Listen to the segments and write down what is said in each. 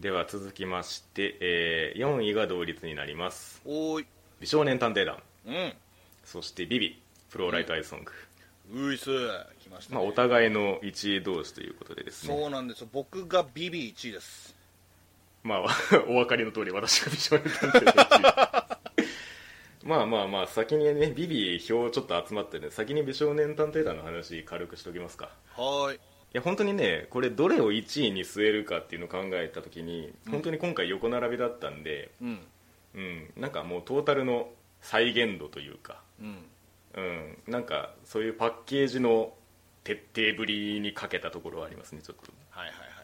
では続きまして、えー4位が同率になります。おーい。美少年探偵団。うん。そしてビビフローライトアイスソング、ウイス来ました、ね。まあ、お互いの1位同士ということでですね。そうなんですよ。僕がビビ1位です。まあ お分かりの通り私が美少年探偵団1位。まあまあまあ先にねビビ票ちょっと集まってね先に美少年探偵団の話軽くしておきますか。はいや本当にねこれどれを1位に据えるかっていうのを考えた時に本当に今回横並びだったんで、うん。うん、なんかもうトータルの再現度というか、うん。うん、なんかそういうパッケージの徹底ぶりにかけたところはありますねちょっと。はいはいはいはい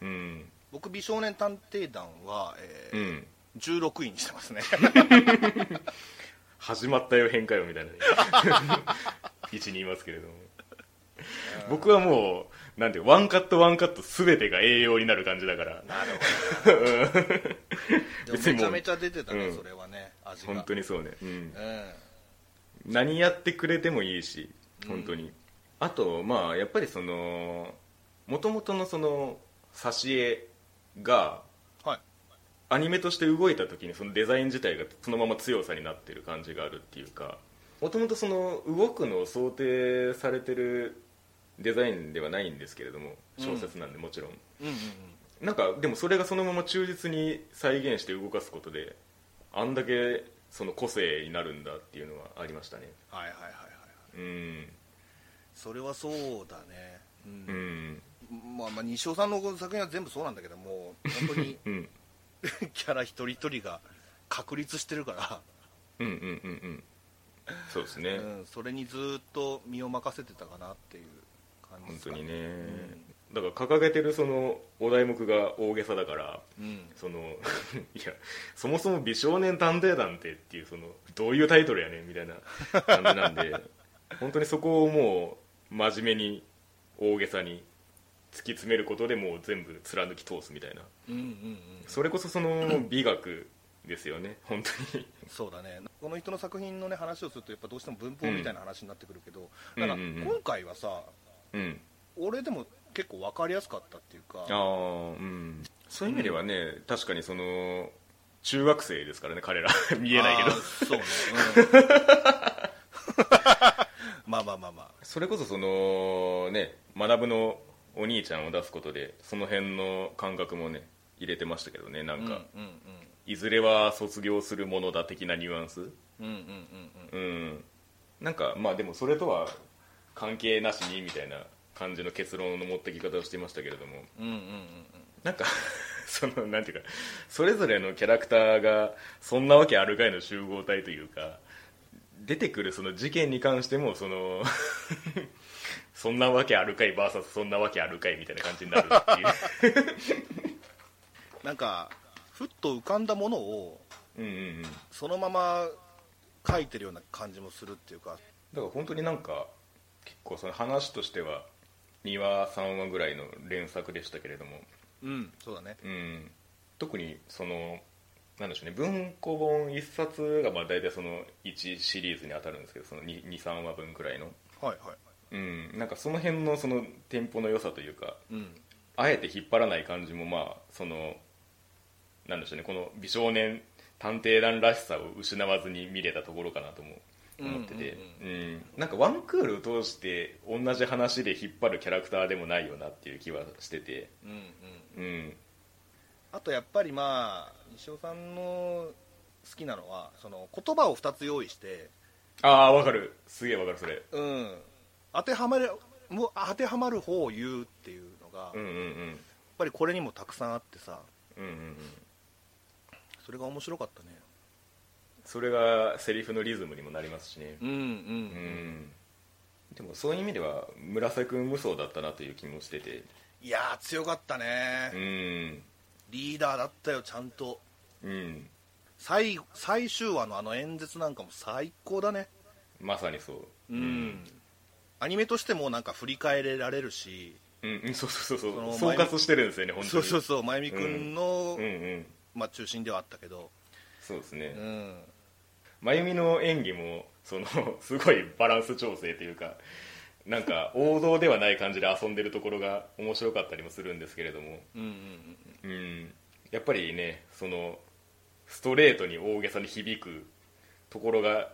うん。僕美少年探偵団は、えーうん。16位にしてますね。始まったよ変化よみたいなね。位置にいますけれども。僕はもうなんてワンカットワンカット全てが栄養になる感じだから。なるほど。めちゃめちゃ出てたね、うん。それはね味が。本当にそうね、うん、うん。何やってくれてもいいし本当に、あとまあやっぱりそのもともとのその挿絵がはい。アニメとして動いた時にそのデザイン自体がそのまま強さになってる感じがあるっていうかもともとその動くのを想定されてるデザインではないんですけれども小説なんでもちろん、うんうんなんかでもそれがそのまま忠実に再現して動かすことであんだけその個性になるんだっていうのはありましたね。はいはいはいはい。うん。それはそうだね。う、うん。んまあまあ西尾さんの作品は全部そうなんだけども本当に うん。キャラ一人一人が確立してるかうんうんうんうん。そうですね、ら、うん、それにずっと身を任せてたかなっていう感じですか本当にね、だから掲げてるそのお題目が大げさだからうん。その いやそもそも美少年探偵団ってっていうそのどういうタイトルやねんみたいな感じなんで本当にそこをもう真面目に大げさに突き詰めることでもう全部貫き通すみたいな。うんうんうん。それこそその美学ですよね。本当に。そうだね。この人の作品のね話をするとやっぱどうしても文法みたいな話になってくるけど、うんだからうんうん。うん今回はさうん。俺でも結構分かりやすかったっていうかああうん。そういう意味ではね、確かにその中学生ですからね彼ら。見えないけど。そうね、うん。まあまあまあまあ。それこそそのね学のお兄ちゃんを出すことでその辺の感覚もね入れてましたけどねなんか、うんうん。いずれは卒業するものだ的なニュアンス。うんうんうんうん。うん。なんかまあでもそれとは関係なしにみたいな感じの結論の持ってき方をしていましたけれども。うんうんうんなんか そのなんていうかそれぞれのキャラクターがそんなわけあるかいの集合体というか出てくるその事件に関してもその そんなわけあるかい VS そんなわけあるかいみたいな感じになるっていう。なんかふっと浮かんだものをうんうんうん。だかそのまま書いてるような感じもするっていうから本当になんか結構その話としては2話3話ぐらいの連作でしたけれども。うんそうだね。うん、特にそのなんでしょうね文庫本1冊がまあ大体その1シリーズに当たるんですけどその23話分くらいの、はいはい。うん、なんかその辺のそのテンポの良さというかうん。あえて引っ張らない感じもまあそのなんでしょうねこの美少年探偵団らしさを失わずに見れたところかなとも思ってて、ううん。なんかワンクールを通して同じ話で引っ張るキャラクターでもないよなっていう気はしてて、うんうん。うん、あとやっぱりまあ西尾さんの好きなのはその言葉を2つ用意して。ああわかる。すげえわかるそれ。うん。当てはまるもう当てはまる方を言うっていうのが、やっうんうん。うんぱりこれにもたくさんあってさ。うんうんうん。それが面白かったねそれがセリフのリズムにもなりますしね。うんうんうん、でもそういう意味では村瀬君無双だったなという気もしてて。いやー強かったね、うん。リーダーだったよちゃんと。うん。最最終話のあの演説なんかも最高だね。まさにそう。うん、アニメとしてもなんか振り返れられるし。うん、うん、そうそうそうそそのう総括してるんですよね本当に。そうそうそう真由美君の、うんうん。まあ、中心ではあったけど。そうですね、うん真由美の演技もその すごいバランス調整というかなんか王道ではない感じで遊んでるところが面白かったりもするんですけれども。うんうんうんうん。やっぱりねそのストレートに大げさに響くところが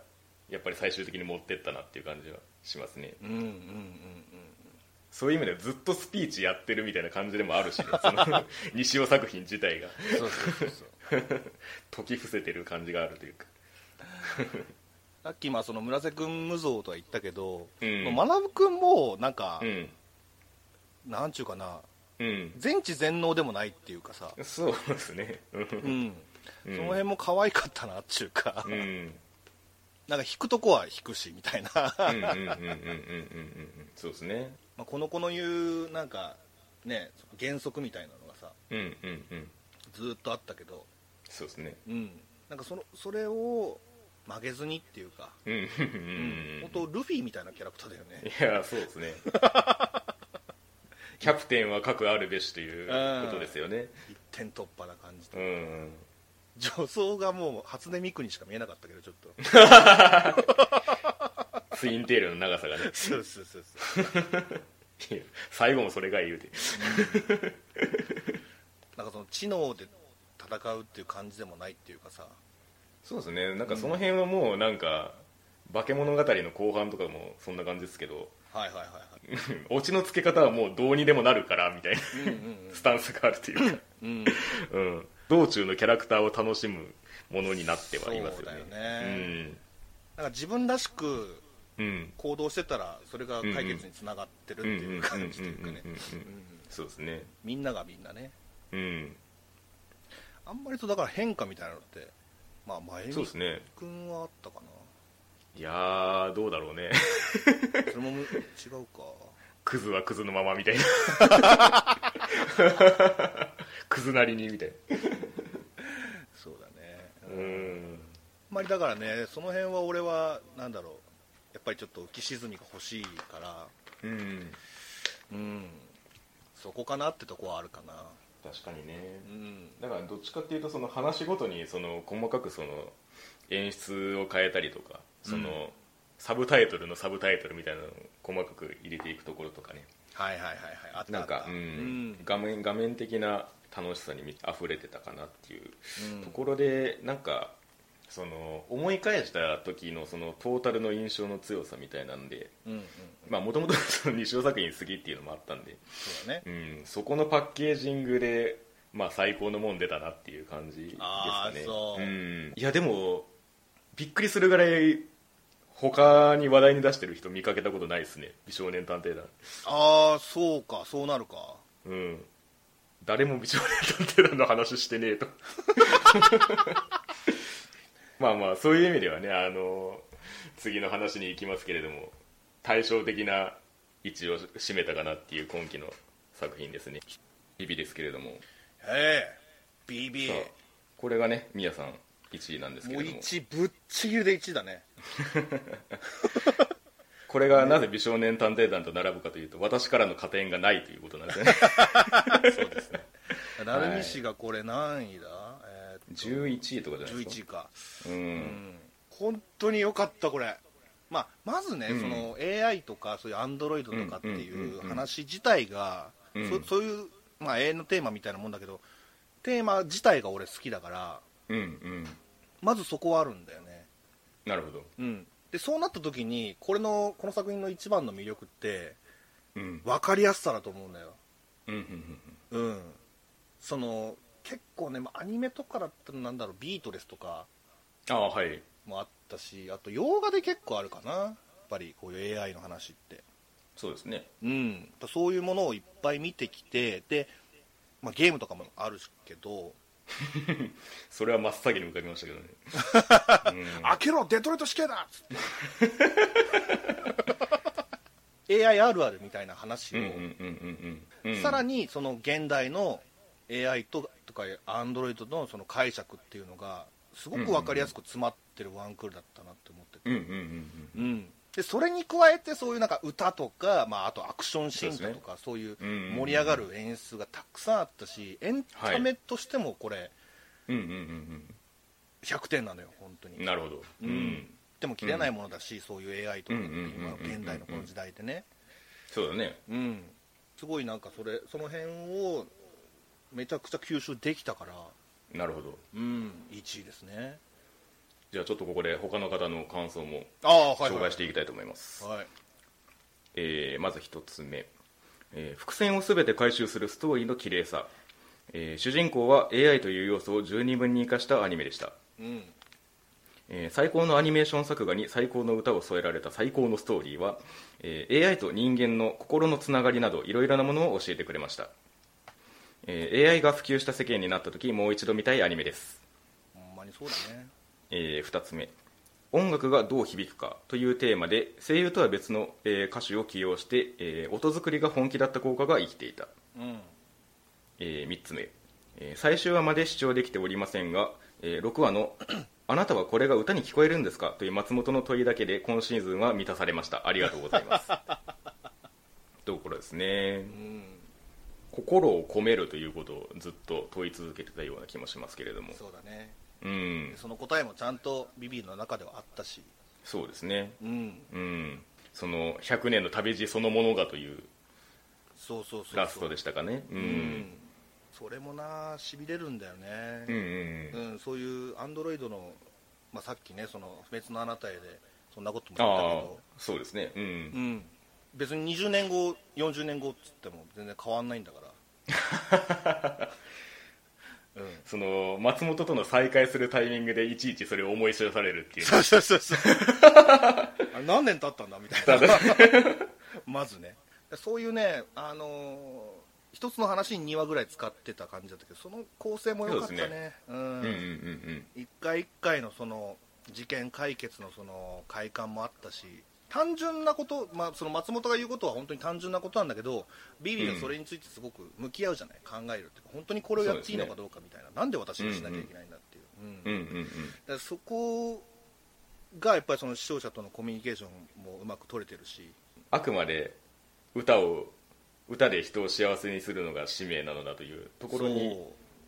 やっぱり最終的に持ってったなっていう感じはしますね。うんうんうんうん。そういう意味ではずっとスピーチやってるみたいな感じでもあるしね、その 西尾作品自体が。そうそうそうそう。解き伏せてる感じがあるというかさっきまあその村瀬君無造とは言ったけど、うん。まなぶ君もなんか、うん。なんちゅうかなうん。全知全能でもないっていうかさ、そうですね。うん。その辺も可愛かったなっていうか、うん。なんか引くとこは引くしみたいな。そうですね。まあこの子の言うなんかね原則みたいなのがさうんうんうん。ずーっとあったけど、そうですね。うん、なんかそのそれを曲げずにっていうか、うん。本当ルフィみたいなキャラクターだよね。いやそうですね。キャプテンは核あるべしということですよね。一点突破な感じとうん。うん女装がもう初音ミクにしか見えなかったけどちょっと。ツインテールの長さがね。そうそうそうそう。最後もそれが言うて。なんかその知能で戦うっていう感じでもないっていうかさそうですね。なんかその辺はもうなんか化け物語の後半とかもそんな感じですけど。はいはいはいはい。オチのつけ方はもうどうにでもなるからみたいなうんうんスタンスがあるというか、うんうん、道中のキャラクターを楽しむものになってはいますよね。そうだよね。なんか自分らしくうん。うん行動してたらそれが解決につながってるっていう感じというかねうんうんうんうんうんうんそうですね。みんながみんなね。うん。あんまりとだから変化みたいなのってまあ前見そうですね。君はあったかな。いやーどうだろうね。それもむ違うか。クズはクズのままみたいな。クズなりにみたいそうだね。なうん。あんまりだからねその辺は俺はなんだろう。やっぱりちょっと浮き沈みが欲しいから。うん。うん。そこかなってとこはあるかな確かにね。うん。だからどっちかっていうとその話ごとにその細かくその演出を変えたりとかその、うんサブタイトルのサブタイトルみたいなのを細かく入れていくところとかね。はいはいはいはい。あったなんか、うん。画面画面的な楽しさに溢れてたかなっていううん。ところでなんかその思い返した時のそのトータルの印象の強さみたいなんでもともと西尾作品好きっていうのもあったんで、そうだね。うん、そこのパッケージングで、まあ、最高のもん出たなっていう感じですかね。う。うん、いやでもびっくりするぐらい他に話題に出してる人見かけたことないですね。美少年探偵団。ああそうかそうなるか。うん。誰も美少年探偵団の話してねえと まあまあそういう意味ではねあの次の話に行きますけれども対照的な位置を占めたかなっていう今期の作品ですね。日々ですけれども。へえ BB さあこれがねみやさん1位なんですけもうれども。1ぶっちぎりで1だね。これがなぜ美少年探偵団と並ぶかというと私からの加点がないということなんですね。そうですね。成美氏がこれ何位だ、えーっと11位とかじゃないです11位か。かううん。ん本当に良かったこれ。まあ、まずね、うん。その AI とかそういうアンドロイドとかっていう話自体が、うんそそういう、まあ、永遠のテーマみたいなもんだけどテーマ自体が俺好きだからうんうん。まずそこはあるんだよね。なるほど。うん。でそうなった時にこれのこの作品の一番の魅力ってうん。分かりやすさだと思うんだよ。うんうんうん。うん。その結構ね、まあアニメとかだったらなんだろうビートレスとかああはい。もあったしあと洋画で結構あるかな。やっぱりこういう AI の話って。そうですね。うん。そういうものをいっぱい見てきてで、まあ、ゲームとかもあるけど。それは真っ先に浮かびましたけどね、うん。開けろデトロイト死刑だっつって。AI あるあるみたいな話を、さらにその現代の AI ととかアンドロイドのその解釈っていうのがすごく分かりやすく詰まってるワンクールだったなって思ってて、でそれに加えてそういうなんか歌とか、まあ、あとアクションシーンだとかそう,、いううん盛り上がる演出がたくさんあったしエンタメとしてもこれうんうんうん100点なのよ本当に。うんなるほど。うん。でも切れないものだし、そういう AI とか現代のこの時代でね。そうだね。うん。すごいなんかそれその辺をめちゃくちゃ吸収できたから。なるほど。うん1位ですね。じゃあちょっとここで他の方の感想も紹介していきたいと思います、はい。えーまず一つ目、えー伏線を全て回収するストーリーの綺麗さ、えー主人公は AI という要素を十二分に生かしたアニメでした、うん。えー最高のアニメーション作画に最高の歌を添えられた最高のストーリーは、えー AI と人間の心のつながりなどいろいろなものを教えてくれました、えー AI が普及した世間になった時もう一度見たいアニメです、ほんまにそうだね。え2つ目。音楽がどう響くかというテーマで声優とは別の、えー歌手を起用して、えー音作りが本気だった効果が生きていた、うん。え3つ目、えー最終話まで視聴できておりませんが、え6話の「あなたはこれが歌に聞こえるんですか?」という松本の問いだけで今シーズンは満たされました。ありがとうございます。ところですね。うん心を込めるということをずっと問い続けてたような気もしますけれども。そうだね。うん。その答えもちゃんとビビの中ではあったし。そうですね。うん。うん。その100年の旅路そのものがというそうそうそうラストでしたかね。ううん。んそれもなしびれるんだよね。うんうんうん、そういうアンドロイドの、まあ、さっきねその不滅のあなたへでそんなことも言ったああけどそうですね。うん。うん、別に20年後40年後っつっても全然変わんないんだからうん。その松本との再会するタイミングでいちいちそれを思い知らされるっていう。そうそうそうそう。あれ何年経ったんだみたいな。まずね。そういうねあのー一つの話に2話ぐらい使ってた感じだったけどその構成も良かったね。そうですうんうんうんうん。一回一回のその事件解決のその快感もあったし単純なこと、まあ、その松本が言うことは本当に単純なことなんだけどビビがそれについてすごく向き合うじゃない、考えるっていうか本当にこれをやっていいのかどうかみたいな、なんで私がしなきゃいけないんだっていう、うん。うんうんうん。うんだからそこがやっぱりその視聴者とのコミュニケーションもうまく取れてるし。あくまで歌を歌で人を幸せにするのが使命なのだというところに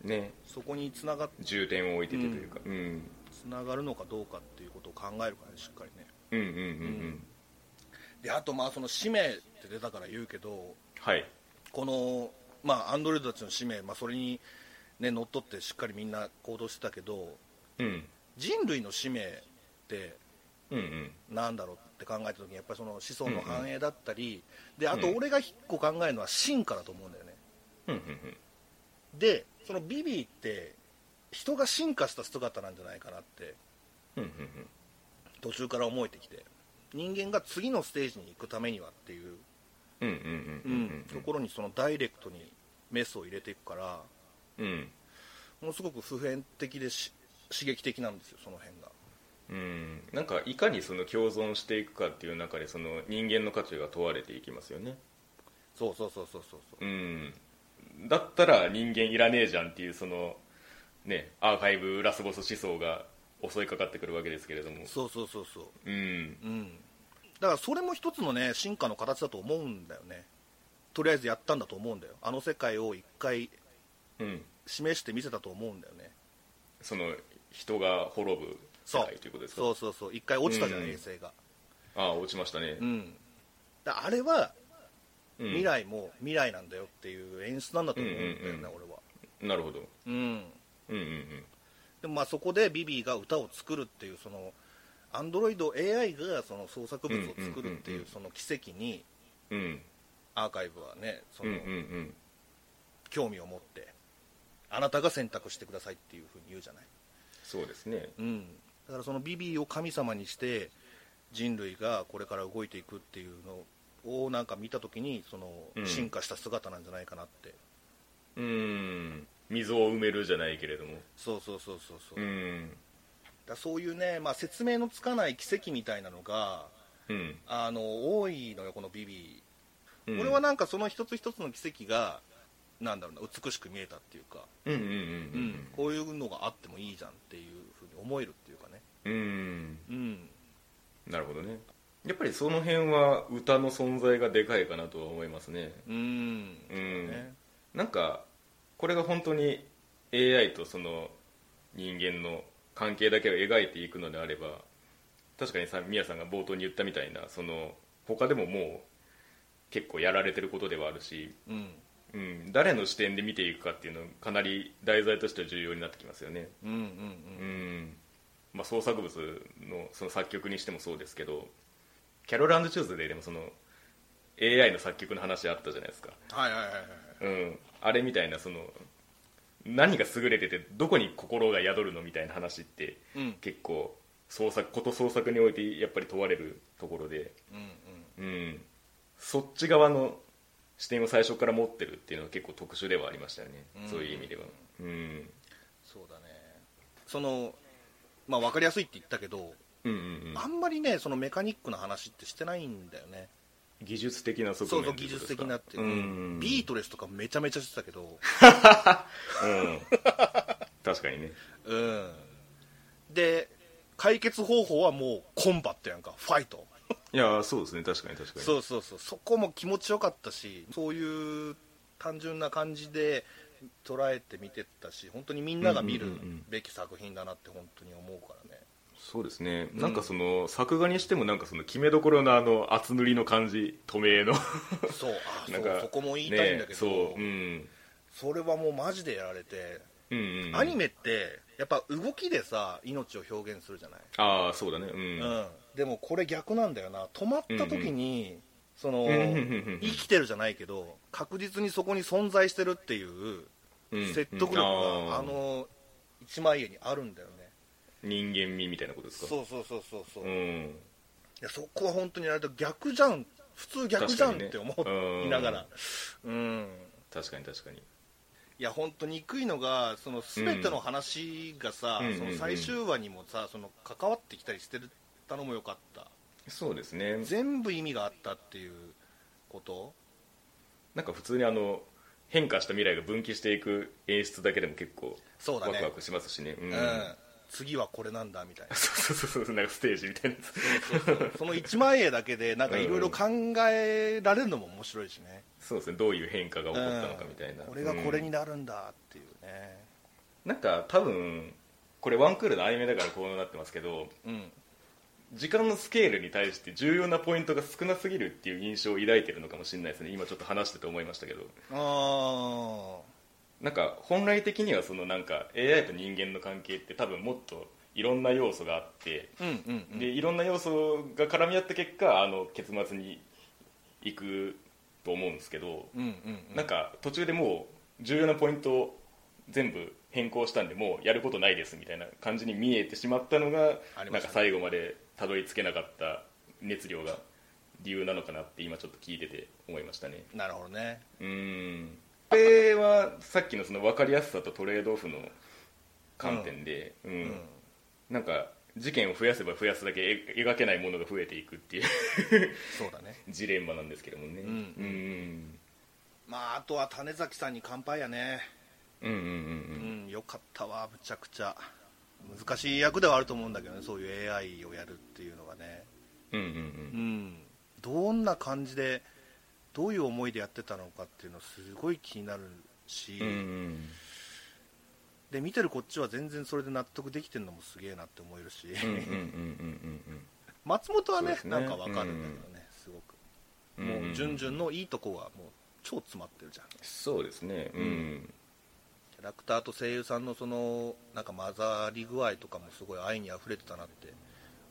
ね。そこにつなが重点を置いててというか、うん、つながるのかどうかっていうことを考えるからねしっかりね。うんうんうん。うんであとまあその使命って出たから言うけどはい。このまあアンドロイドたちの使命、まあ、それにね乗っ取ってしっかりみんな行動してたけどうん。人類の使命ってうんうん。なんだろうって考えた時にやっぱりその子孫の繁栄だったり、であとうん。俺が一個考えるのは進化だと思うんだよね。うんうんでそのビビーって人が進化した姿なんじゃないかなってうんうん。途中から思えてきて人間が次のステージに行くためにはっていう、ところにそのダイレクトにメスを入れていくからうんうん。ものすごく普遍的でし刺激的なんですよその辺が。うん。なんかいかにその共存していくかっていう中でその人間の価値が問われていきますよね。そうそうそうそうそうそう。うん。だったら人間いらねえじゃんっていうそのねアーカイブラスボス思想が襲いかかってくるわけですけれども。そうそうそうそう。うん。うん。だからそれも一つのね進化の形だと思うんだよね。とりあえずやったんだと思うんだよ。あの世界を一回うん。示して見せたと思うんだよね。その人が滅ぶ世界ということですか？そうそうそう。一回落ちたじゃん、うん。衛星が。ああ落ちましたね。うん。だあれはうん。未来も未来なんだよっていう演出なんだと思うんだよね、うんうんうん。俺は。なるほど。うんうんうんでもまあそこでビビーが歌を作るっていうそのアンドロイド AI がその創作物を作るっていうその奇跡にアーカイブはねその興味を持ってあなたが選択してくださいっていうふうに言うじゃない、そうですね。うん、だからそのビビーを神様にして人類がこれから動いていくっていうのをなんか見た時にそのうん。進化した姿なんじゃないかなって、うん溝を埋めるじゃないけれども。そうそうそうそうそう、うん。らそういうね、まあ、説明のつかない奇跡みたいなのがうん。あの多いのよこのビビ。ーうん。俺はなんかその一つ一つの奇跡がなんだろうな美しく見えたっていうか、こういうのがあってもいいじゃんっていうふうに思えるっていうかね。うん。うん。うんなるほどね。やっぱりその辺は歌の存在がでかいかなとは思いますね。うん。うんね。なんかこれが本当に AI とその人間の関係だけを描いていくのであれば確かにさ宮さんが冒頭に言ったみたいなその他でももう結構やられてることではあるしうん。うん、誰の視点で見ていくかっていうのかなり題材としては重要になってきますよね、うんうんうんまあ、創作物のその作曲にしてもそうですけどキャロルチューズデーでもその AI の作曲の話あったじゃないですか、はいはいはいはい。うん、あれみたいなその何が優れててどこに心が宿るのみたいな話って、うん。結構創作こと創作においてやっぱり問われるところで、うんうん。うん、そっち側の視点を最初から持ってるっていうのは結構特殊ではありましたよね、うん。そういう意味では、うん、そうだね。そのまあ分かりやすいって言ったけど、うんうんうん。あんまりねそのメカニックな話ってしてないんだよね技術的な側そうそう技術的なっていう、うん。ビートレスとかめちゃめちゃしてたけど。うん。確かにね。うん。で解決方法はもうコンバットやんか。ファイト。いやそうですね。確かに確かに。そうそうそう。そこも気持ちよかったしそういう単純な感じで捉えて見てったし本当にみんなが見るべき作品だなって本当に思うからねそうですね。なんかその、作画にしてもなんかその決めどころのあの厚塗りの感じ透明の。そうあ なんかそうそこも言いたいんだけど、ねそううん。それはもうマジでやられて、うんうんうん。アニメってやっぱ動きでさ命を表現するじゃない、ああそうだね。うん、うん。でもこれ逆なんだよな。止まった時に、そのうんうんうんうん生きてるじゃないけど確実にそこに存在してるっていううん説得力が、うんあの一枚絵にあるんだよね人間味みたいなことですか？そうそうそうそうそう、いうん。やそこは本当にあれだ逆じゃん。普通逆じゃんって思うんいながら。うん。確かに確かに。いや本当に憎いのがその全ての話がさ、うん。その最終話にもさその関わってきたりしてたのもよかった。そうですね。全部意味があったっていうこと？なんか普通にあの変化した未来が分岐していく演出だけでも結構そうだね。ワクワクしますしね。うん。うん、次はこれなんだみたいな。そうそうそうそうなんかステージみたいなやつ。その一枚絵だけでなんかいろいろ考えられるのも面白いしね、そうですね。どういう変化が起こったのかみたいな、うん。これがこれうん。になるんだっていうね。なんか多分これワンクールのアニメだからこうなってますけどうん。時間のスケールに対して重要なポイントが少なすぎるっていう印象を抱いてるのかもしれないですね。今ちょっと話してて思いましたけど。あなんか本来的にはそのなんか AI と人間の関係って多分もっといろんな要素があってあうんうんうん。でいろんな要素が絡み合った結果あの結末に行くと思うんですけど、うんうんうん。なんか途中でもう重要なポイントを全部変更したんでもうやることないですみたいな感じに見えてしまったのが、ね。なんか最後までたどり着けなかった熱量が理由なのかなって今ちょっと聞いてて思いましたね。なるほどね。うーんこれはさっきのその分かりやすさとトレードオフの観点で、うん。うん。なんか事件を増やせば増やすだけえ描けないものが増えていくっていう そうだね。ジレンマなんですけどもね。うんうんまああとは種崎さんに乾杯やね。うんうんうんううんんよかったわ。むちゃくちゃ。難しい役ではあると思うんだけどね。そういう AI をやるっていうのがね。うんうんうん。うん。どんな感じでどういう思いでやってたのかっていうのすごい気になるし、うんうんで見てるこっちは全然それで納得できてるのもすげえなって思えるし、うんうんうんうんうん。松本はねね。なんかわかるんだけどね、すごく。うんもう順々のいいとこはもう超詰まってるじゃん。そうですね。うん。キャラクターと声優さんのそのなんか混ざり具合とかもすごい愛にあふれてたなって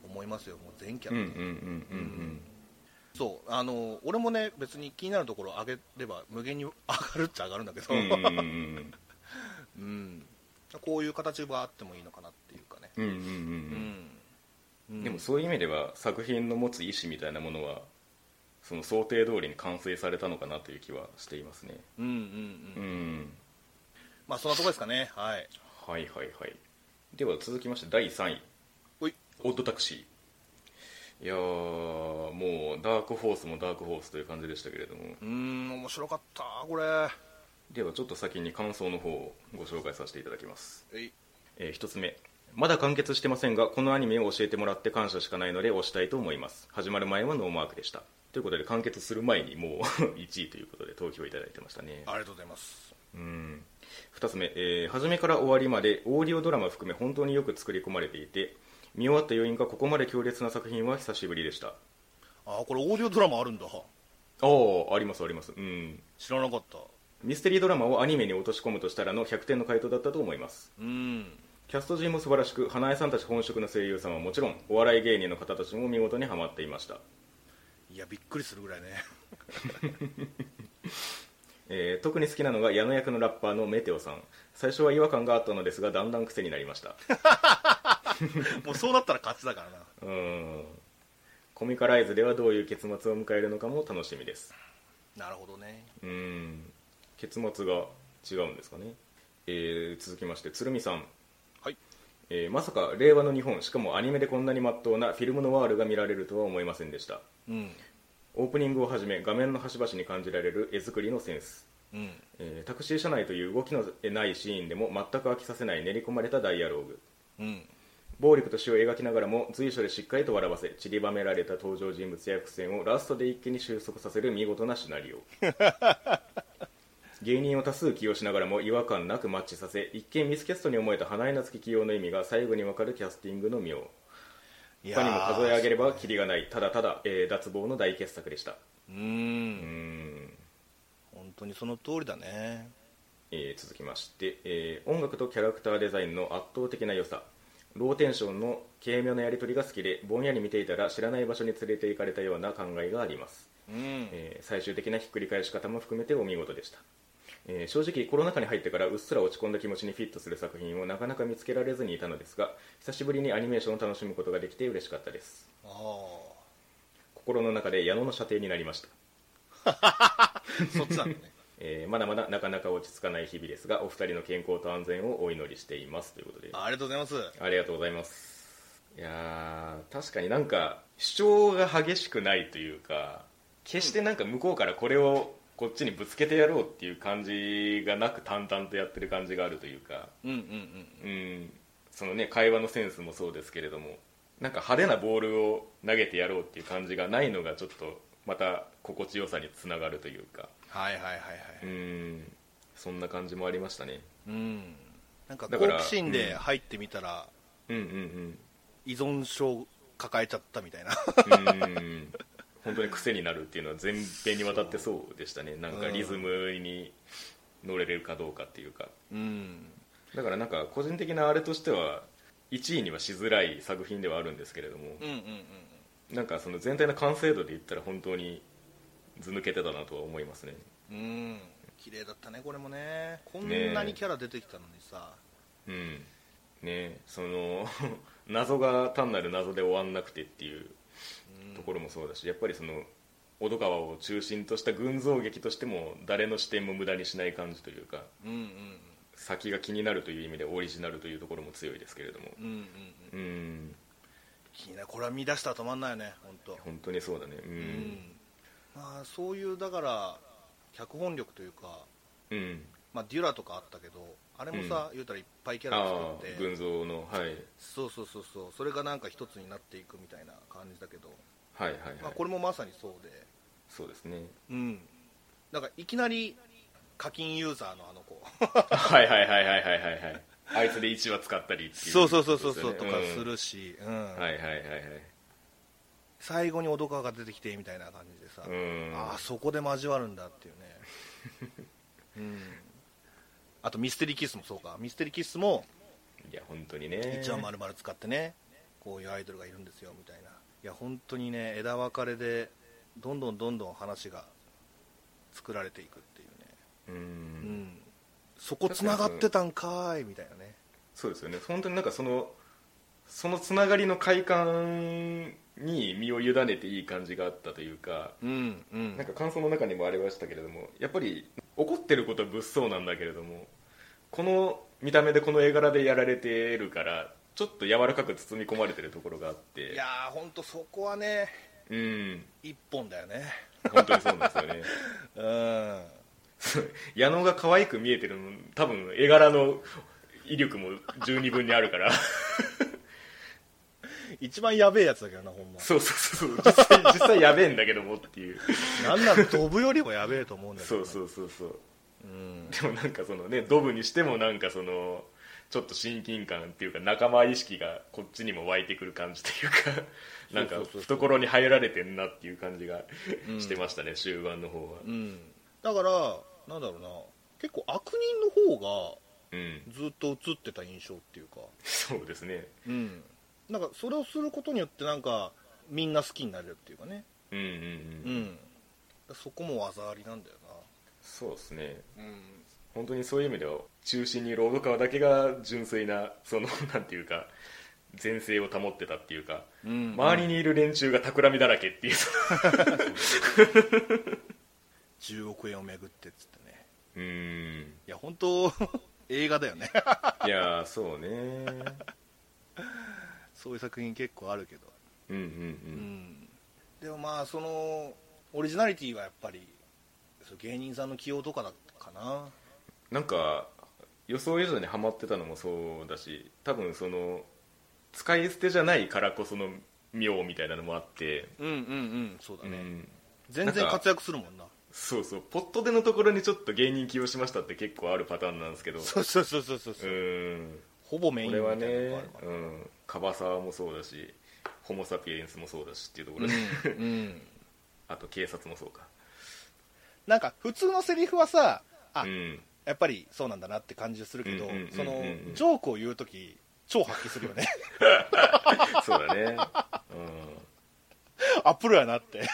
思いますよ。もう全キャラ、うんうんうんうんそうあの俺もね別に気になるところ上げれば無限に上がるっちゃ上がるんだけど、うん こういう形があってもいいのかなっていうかね。うんうんうんうん。うん。でもそういう意味では作品の持つ意志みたいなものはその想定通りに完成されたのかなという気はしていますね。うんうんうん、うん。まあそんなとこですかね。はい。はいはいはい。では続きまして第3位。おい。オッドタクシーいやーもうダークホースもダークホースという感じでしたけれども。うーん面白かったこれ。ではちょっと先に感想の方をご紹介させていただきます。えい。えー一つ目。まだ完結してませんがこのアニメを教えてもらって感謝しかないので押したいと思います。始まる前はノーマークでした。ということで完結する前にもう 1位ということで投票いただいてましたね。ありがとうございます。うん。2つ目、えー初めから終わりまでオーディオドラマ含め本当によく作り込まれていて見終わった余韻がここまで強烈な作品は久しぶりでした。ああこれオーディオドラマあるんだ。あありますあります。うん。知らなかった。ミステリードラマをアニメに落とし込むとしたらの100点の回答だったと思います。うん。キャスト陣も素晴らしく花江さんたち本職の声優さんはもちろんお笑い芸人の方たちも見事にハマっていました、いやびっくりするぐらいね。えー特に好きなのが矢野役のラッパーのメテオさん。最初は違和感があったのですがだんだん癖になりました もうそうなったら勝ちだからな。うーん。コミカライズではどういう結末を迎えるのかも楽しみです。なるほどね。うーん。結末が違うんですかね、えー続きまして鶴見さん、はい。えーまさか令和の日本しかもアニメでこんなにまっとうなフィルムノワールが見られるとは思いませんでした。うん。オープニングをはじめ画面の端々に感じられる絵作りのセンス、うん。えータクシー車内という動きのないシーンでも全く飽きさせない練り込まれたダイアローグ。うん暴力と死を描きながらも随所でしっかりと笑わせ散りばめられた登場人物や伏線をラストで一気に収束させる見事なシナリオ。芸人を多数起用しながらも違和感なくマッチさせ一見ミスキャストに思えた花江夏樹起用の意味が最後に分かるキャスティングの妙い他にも数え上げればきキリがない。ただただ、えー脱帽の大傑作でした。ううーん。ん。本当にその通りだね。えー続きまして、えー音楽とキャラクターデザインの圧倒的な良さローテンションの軽妙なやり取りが好きでぼんやり見ていたら知らない場所に連れて行かれたような考えがあります、うん。えー最終的なひっくり返し方も含めてお見事でした、えー正直コロナ禍に入ってからうっすら落ち込んだ気持ちにフィットする作品をなかなか見つけられずにいたのですが久しぶりにアニメーションを楽しむことができて嬉しかったです。あ心の中で矢野の射程になりました。あ そっちなんだねえーまだまだなかなか落ち着かない日々ですがお二人の健康と安全をお祈りしています。ということで。あありがとうございます。ありがとうございます。いやー確かになんか主張が激しくないというか決してなんか向こうからこれをこっちにぶつけてやろうっていう感じがなく淡々とやってる感じがあるというかうんうんうん。うんそのね会話のセンスもそうですけれどもなんか派手なボールを投げてやろうっていう感じがないのがちょっとまた心地よさにつながるというかはいはいはいはういん。そんな感じもありましたね。うん。なんか好奇心で入ってみたらうんうん依存症抱えちゃったみたいな。うん。うん本当に癖になるっていうのは全編にわたってそうでしたね。なんかリズムに乗れるかどうかっていうか。うん。だからなんか個人的なあれとしては1位にはしづらい作品ではあるんですけれども。うんうんうん。なんかその全体の完成度で言ったら本当にず抜けてたなとは思いますね。うん。綺麗だったねこれもね。こんなにキャラ出てきたのにさ、うん。ねその 謎が単なる謎で終わんなくてっていうところもそうだしやっぱりその小戸川を中心とした群像劇としても誰の視点も無駄にしない感じというかうんうん先が気になるという意味でオリジナルというところも強いですけれども。うんうんうん。うん。気になる。これは見出したら止まんないよね本当本当にそうだね。ううんんまあそういうだから脚本力というか、うん。まあ、デュラとかあったけどあれもさ、言うたらいっぱいキャラ作って群像のはい。そうそうそうそう。それがなんか一つになっていくみたいな感じだけど、はいはいはい、まあ、これもまさにそうで。そうですね。うん。だからいきなり課金ユーザーのあの子。はいはいはいはいはいはいはい。あいつで1話使ったりっていうそうそうそうそうそうことかするし、うん。うん。はいはいはいはい最後に小戸川が出てきてみたいな感じでさ、うん。ああそこで交わるんだっていうね。うん。あとミステリーキッスもそうか。ミステリーキッスもいや本当にね。一話丸々使ってねこういうアイドルがいるんですよみたいな。いや本当にね枝分かれでどんどんどんどん話が作られていくっていうね。ううん。んそこつながってたんかーいみたいなね。そうですよね。本当になんかそのそのつながりの快感に身を委ねていい感じがあったというかうんうん。なんか感想の中にもありましたけれどもやっぱり怒ってることは物騒なんだけれどもこの見た目でこの絵柄でやられてるからちょっと柔らかく包み込まれてるところがあって。いやー本当そこはねうん。一本だよね。本当にそうなんですよね。うん。矢野が可愛く見えてるの多分絵柄の威力も十二分にあるから一番やべえやつだけどなほんま。そうそうそう実際 実際やべえんだけどもっていう。なんならドブよりもやべえと思うんだけど、ね、そうそうそうそう。うん。でもなんかそのねドブにしてもなんかそのちょっと親近感っていうか仲間意識がこっちにも湧いてくる感じというか なんか懐に入られてんなっていう感じがうん。してましたね終盤の方は。うん。だからなんだろうな。結構悪人の方うん。がずっと映ってた印象っていうか。そうですね。うんなんかそれをすることによってなんかみんな好きになれるっていうかね。うんうんうん、うん。そこも技ありなんだよそうですね。なうん。本当にそういう意味では中心にいる小戸川だけが純粋なその なんていうか前世を保ってたっていうか、うん。周りにいる連中が企みだらけっていう。10 億円をめぐってっつってね。うーん。いや本当 映画だよね。いやーそうねそういう作品結構あるけど。うんうんううん。んでもまあそのオリジナリティはやっぱり芸人さんの起用とかだかな。なんか予想以上にはまってたのもそうだし多分その使い捨てじゃないからこその妙みたいなのもあって、うんうんうんそうだね、うん、全然活躍するもんな。そうそう。ポットでのところにちょっと芸人起用しましたって結構あるパターンなんですけど。そうそうそうそうそう。うーんほぼメインみたなこれはいねのがあるから、うん、カバサーもそうだしホモ・サピエンスもそうだしっていうところで、うんうん。あと警察もそうか。なんか普通のセリフはさあ、うん。やっぱりそうなんだなって感じするけどそのジョークを言う時超発揮するよね。そうだね。うん。あプロやなって。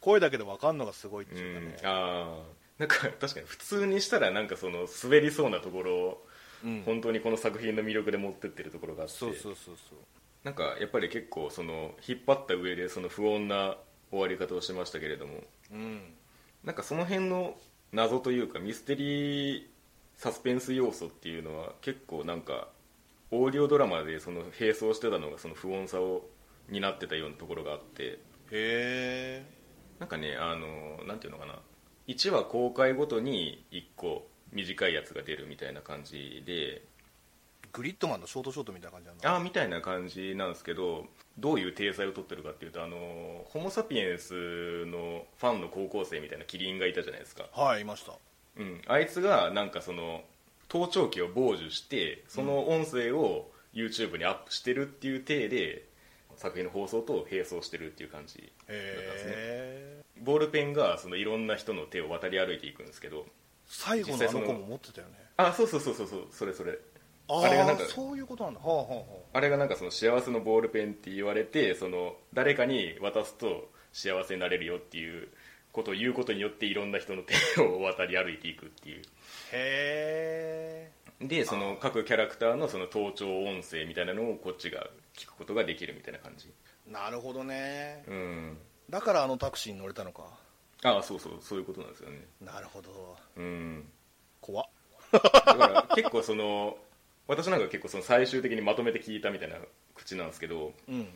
声だけで分かんのがすごいってういうかね、ん。ああなんか確かに普通にしたらなんかその滑りそうなところをうん。本当にこの作品の魅力で持ってってるところがあって。そうそうそうそう。なんかやっぱり結構その引っ張った上でその不穏な終わり方をしましたけれども。うん。なんかその辺の謎というかミステリーサスペンス要素っていうのは結構なんかオーディオドラマでその並走してたのがその不穏さを担ってたようなところがあって。へえなんかねあのなんていうのかな1話公開ごとに1個短いやつが出るみたいな感じで。グリッドマンのショートショートみたいな感じなんだああみたいな感じなんですけどどういう体裁を取ってるかっていうとあのホモ・サピエンスのファンの高校生みたいなキリンがいたじゃないですか。はいいました。うん、あいつがなんかその盗聴器を傍受してその音声を YouTube にアップしてるっていう体で作品の放送と並走してるっていう感じへえボールペンがそのいろんな人の手を渡り歩いていくんですけど最後のあの子も持ってたよね。あそうそうそうそうそうそれそれ。ああれがなんかそういうことなんだ。はあはあはあ。れがなんかその幸せのボールペンって言われてその誰かに渡すと幸せになれるよっていうことを言うことによっていろんな人の手を渡り歩いていくっていう。あへえでその各キャラクターのその盗聴音声みたいなのをこっちが聞くことができるみたいな感じ。なるほどね。うん。だからあのタクシーに乗れたのか。ああそうそうそういうことなんですよね。なるほど。うん。怖っ。だから結構その私なんか結構その最終的にまとめて聞いたみたいな口なんですけどうん。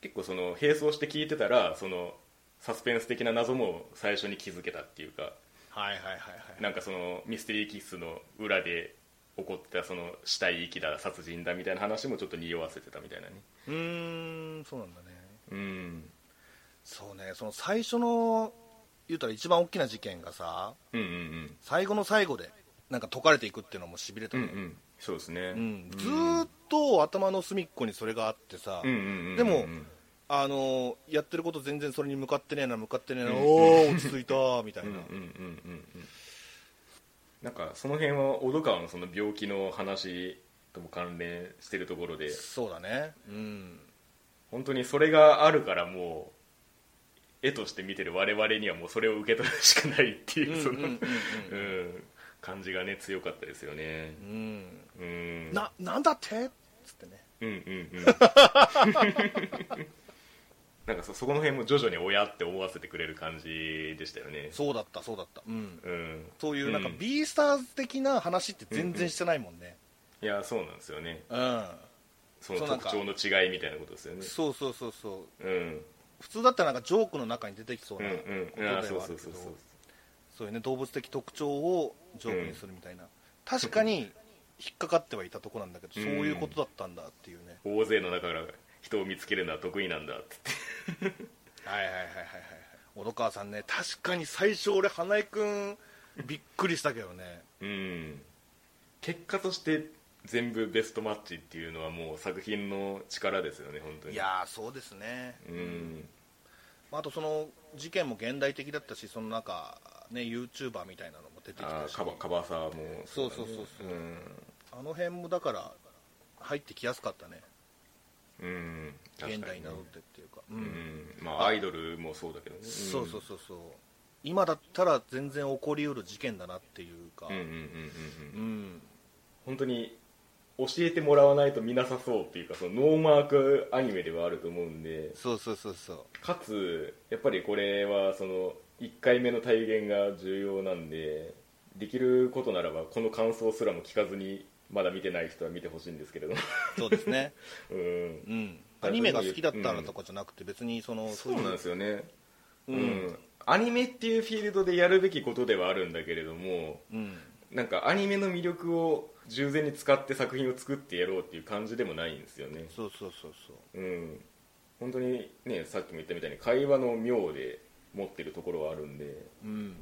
結構その並走して聞いてたらそのサスペンス的な謎も最初に気づけたっていうかはいはいはいはい。なんかそのミステリーキッスの裏で起こったその死体遺棄だ殺人だみたいな話もちょっと匂わせてたみたいなね。うーんそうなんだね。うん。そうねその最初の言うたら一番大きな事件がさうんうんうん。最後の最後でなんか解かれていくっていうのもしびれたね、うんうん。そうですね、うん。ずーっと頭の隅っこにそれがあってさ、うんうんうんうんでもあのやってること全然それに向かってねえな向かってねえな、うんおお落ち着いたみたいな、うんうんうんうんうんなんかその辺は小戸川のその病気の話とも関連してるところでそうだね。うん。本当にそれがあるからもう絵として見てる我々にはもうそれを受け取るしかないっていうその感じがね強かったですよね。うん。うん。ななんだって？っつってね。うんうんうん なんかそそこの辺も徐々に親って思わせてくれる感じでしたよね。そうだったそうだった。うん。うん。そういうなんかん。B スターズ的な話って全然してないもんね。いやそうなんですよね。うん、そのそうなんか特徴の違いみたいなことですよね。そうそうそうそう。うん。普通だったらなんかジョークの中に出てきそううんなことうんではあるけそうそうそうそう。そういうね動物的特徴をジョークにするみたいな、確かに引っかかってはいたとこなんだけど、うん。そういうことだったんだっていうね、大勢の中から人を見つけるのは得意なんだってはいはいはいはいはい。小戸川さんね確かに最初俺花井君びっくりしたけどね。うん。結果として全部ベストマッチっていうのはもう作品の力ですよね本当に。いやーそうですね。うん。あとその事件も現代的だったしそのなんかね YouTuber みたいなのも出てきたし。カバカバサーもそうそうそうそう。うん。あの辺もだから入ってきやすかったねうん。現代になろうってっていうか、ううん。んまあアイドルもそうだけどね。そうそうそうそう。今だったら全然起こりうる事件だなっていうか。うんうんうんうんうん。ううん。ん本当に教えてもらわないと見なさそうっていうかそのノーマークアニメではあると思うんで。そうそうそうそう。かつやっぱりこれはその1回目の体現が重要なんでできることならばこの感想すらも聞かずにまだ見てない人は見てほしいんですけれども。そうですね。うん。うん。アニメが好きだったらとかじゃなくて別にそのそうなんですよね。ううん。ん、アニメっていうフィールドでやるべきことではあるんだけれどもうん。なんかアニメの魅力を従前に使って作品を作ってやろうっていう感じでもないんですよね。そうそうそうそう。うん。本当にねさっきも言ったみたいに会話の妙で持ってるところはあるんで。うん。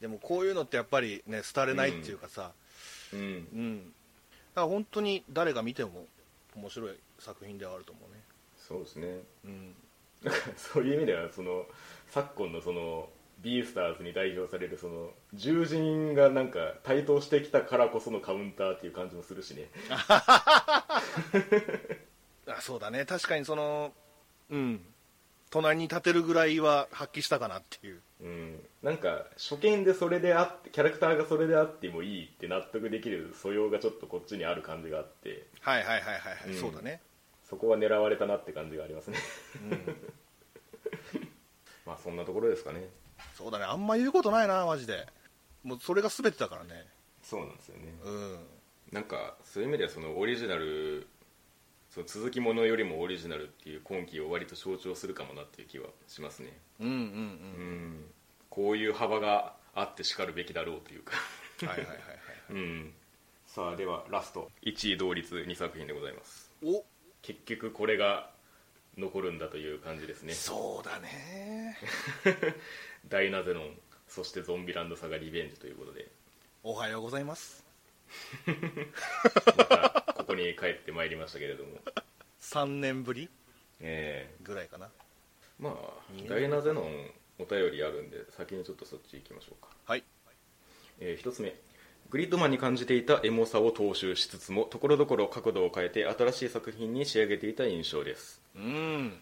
でもこういうのってやっぱりね廃れないっていうかさ。うん。うん、だから本当に誰が見ても面白い作品ではあると思うね。そうですね。うん。そういう意味ではその昨今のそのビースターズに代表されるその獣人がなんか台頭してきたからこそのカウンターっていう感じもするしね。あそうだね。確かにそのうん。隣に立てるぐらいは発揮したかなっていう。うん、なんか初見でそれであってキャラクターがそれであってもいいって納得できる素養がちょっとこっちにある感じがあって。はいはいはいはい、はい。うん。そうだね。そこは狙われたなって感じがありますね。うん。まあそんなところですかね。そうだね。あんま言うことないなマジで。もうそれが全てだからね。そうなんですよね。うん。なんかそういう意味ではそのオリジナルその続きものよりもオリジナルっていう今期を割と象徴するかもなっていう気はしますね。うんうん。うんこういう幅があってしかるべきだろうというか。うんはいはいはいはい。うん。さあではラスト。1位同率2作品でございます。お。結局これが残るんだという感じですね。そうだね。ダイナゼノンそしてゾンビランドサガリベンジということで。おはようございます。またここに帰ってまいりましたけれども。3年ぶりえぐらいかな。えまあダイナゼノンお便りあるんで先にちょっとそっち行きましょうか。はい。えー一つ目。グリッドマンに感じていたエモさを踏襲しつつもところどころ角度を変えて新しい作品に仕上げていた印象です。うん。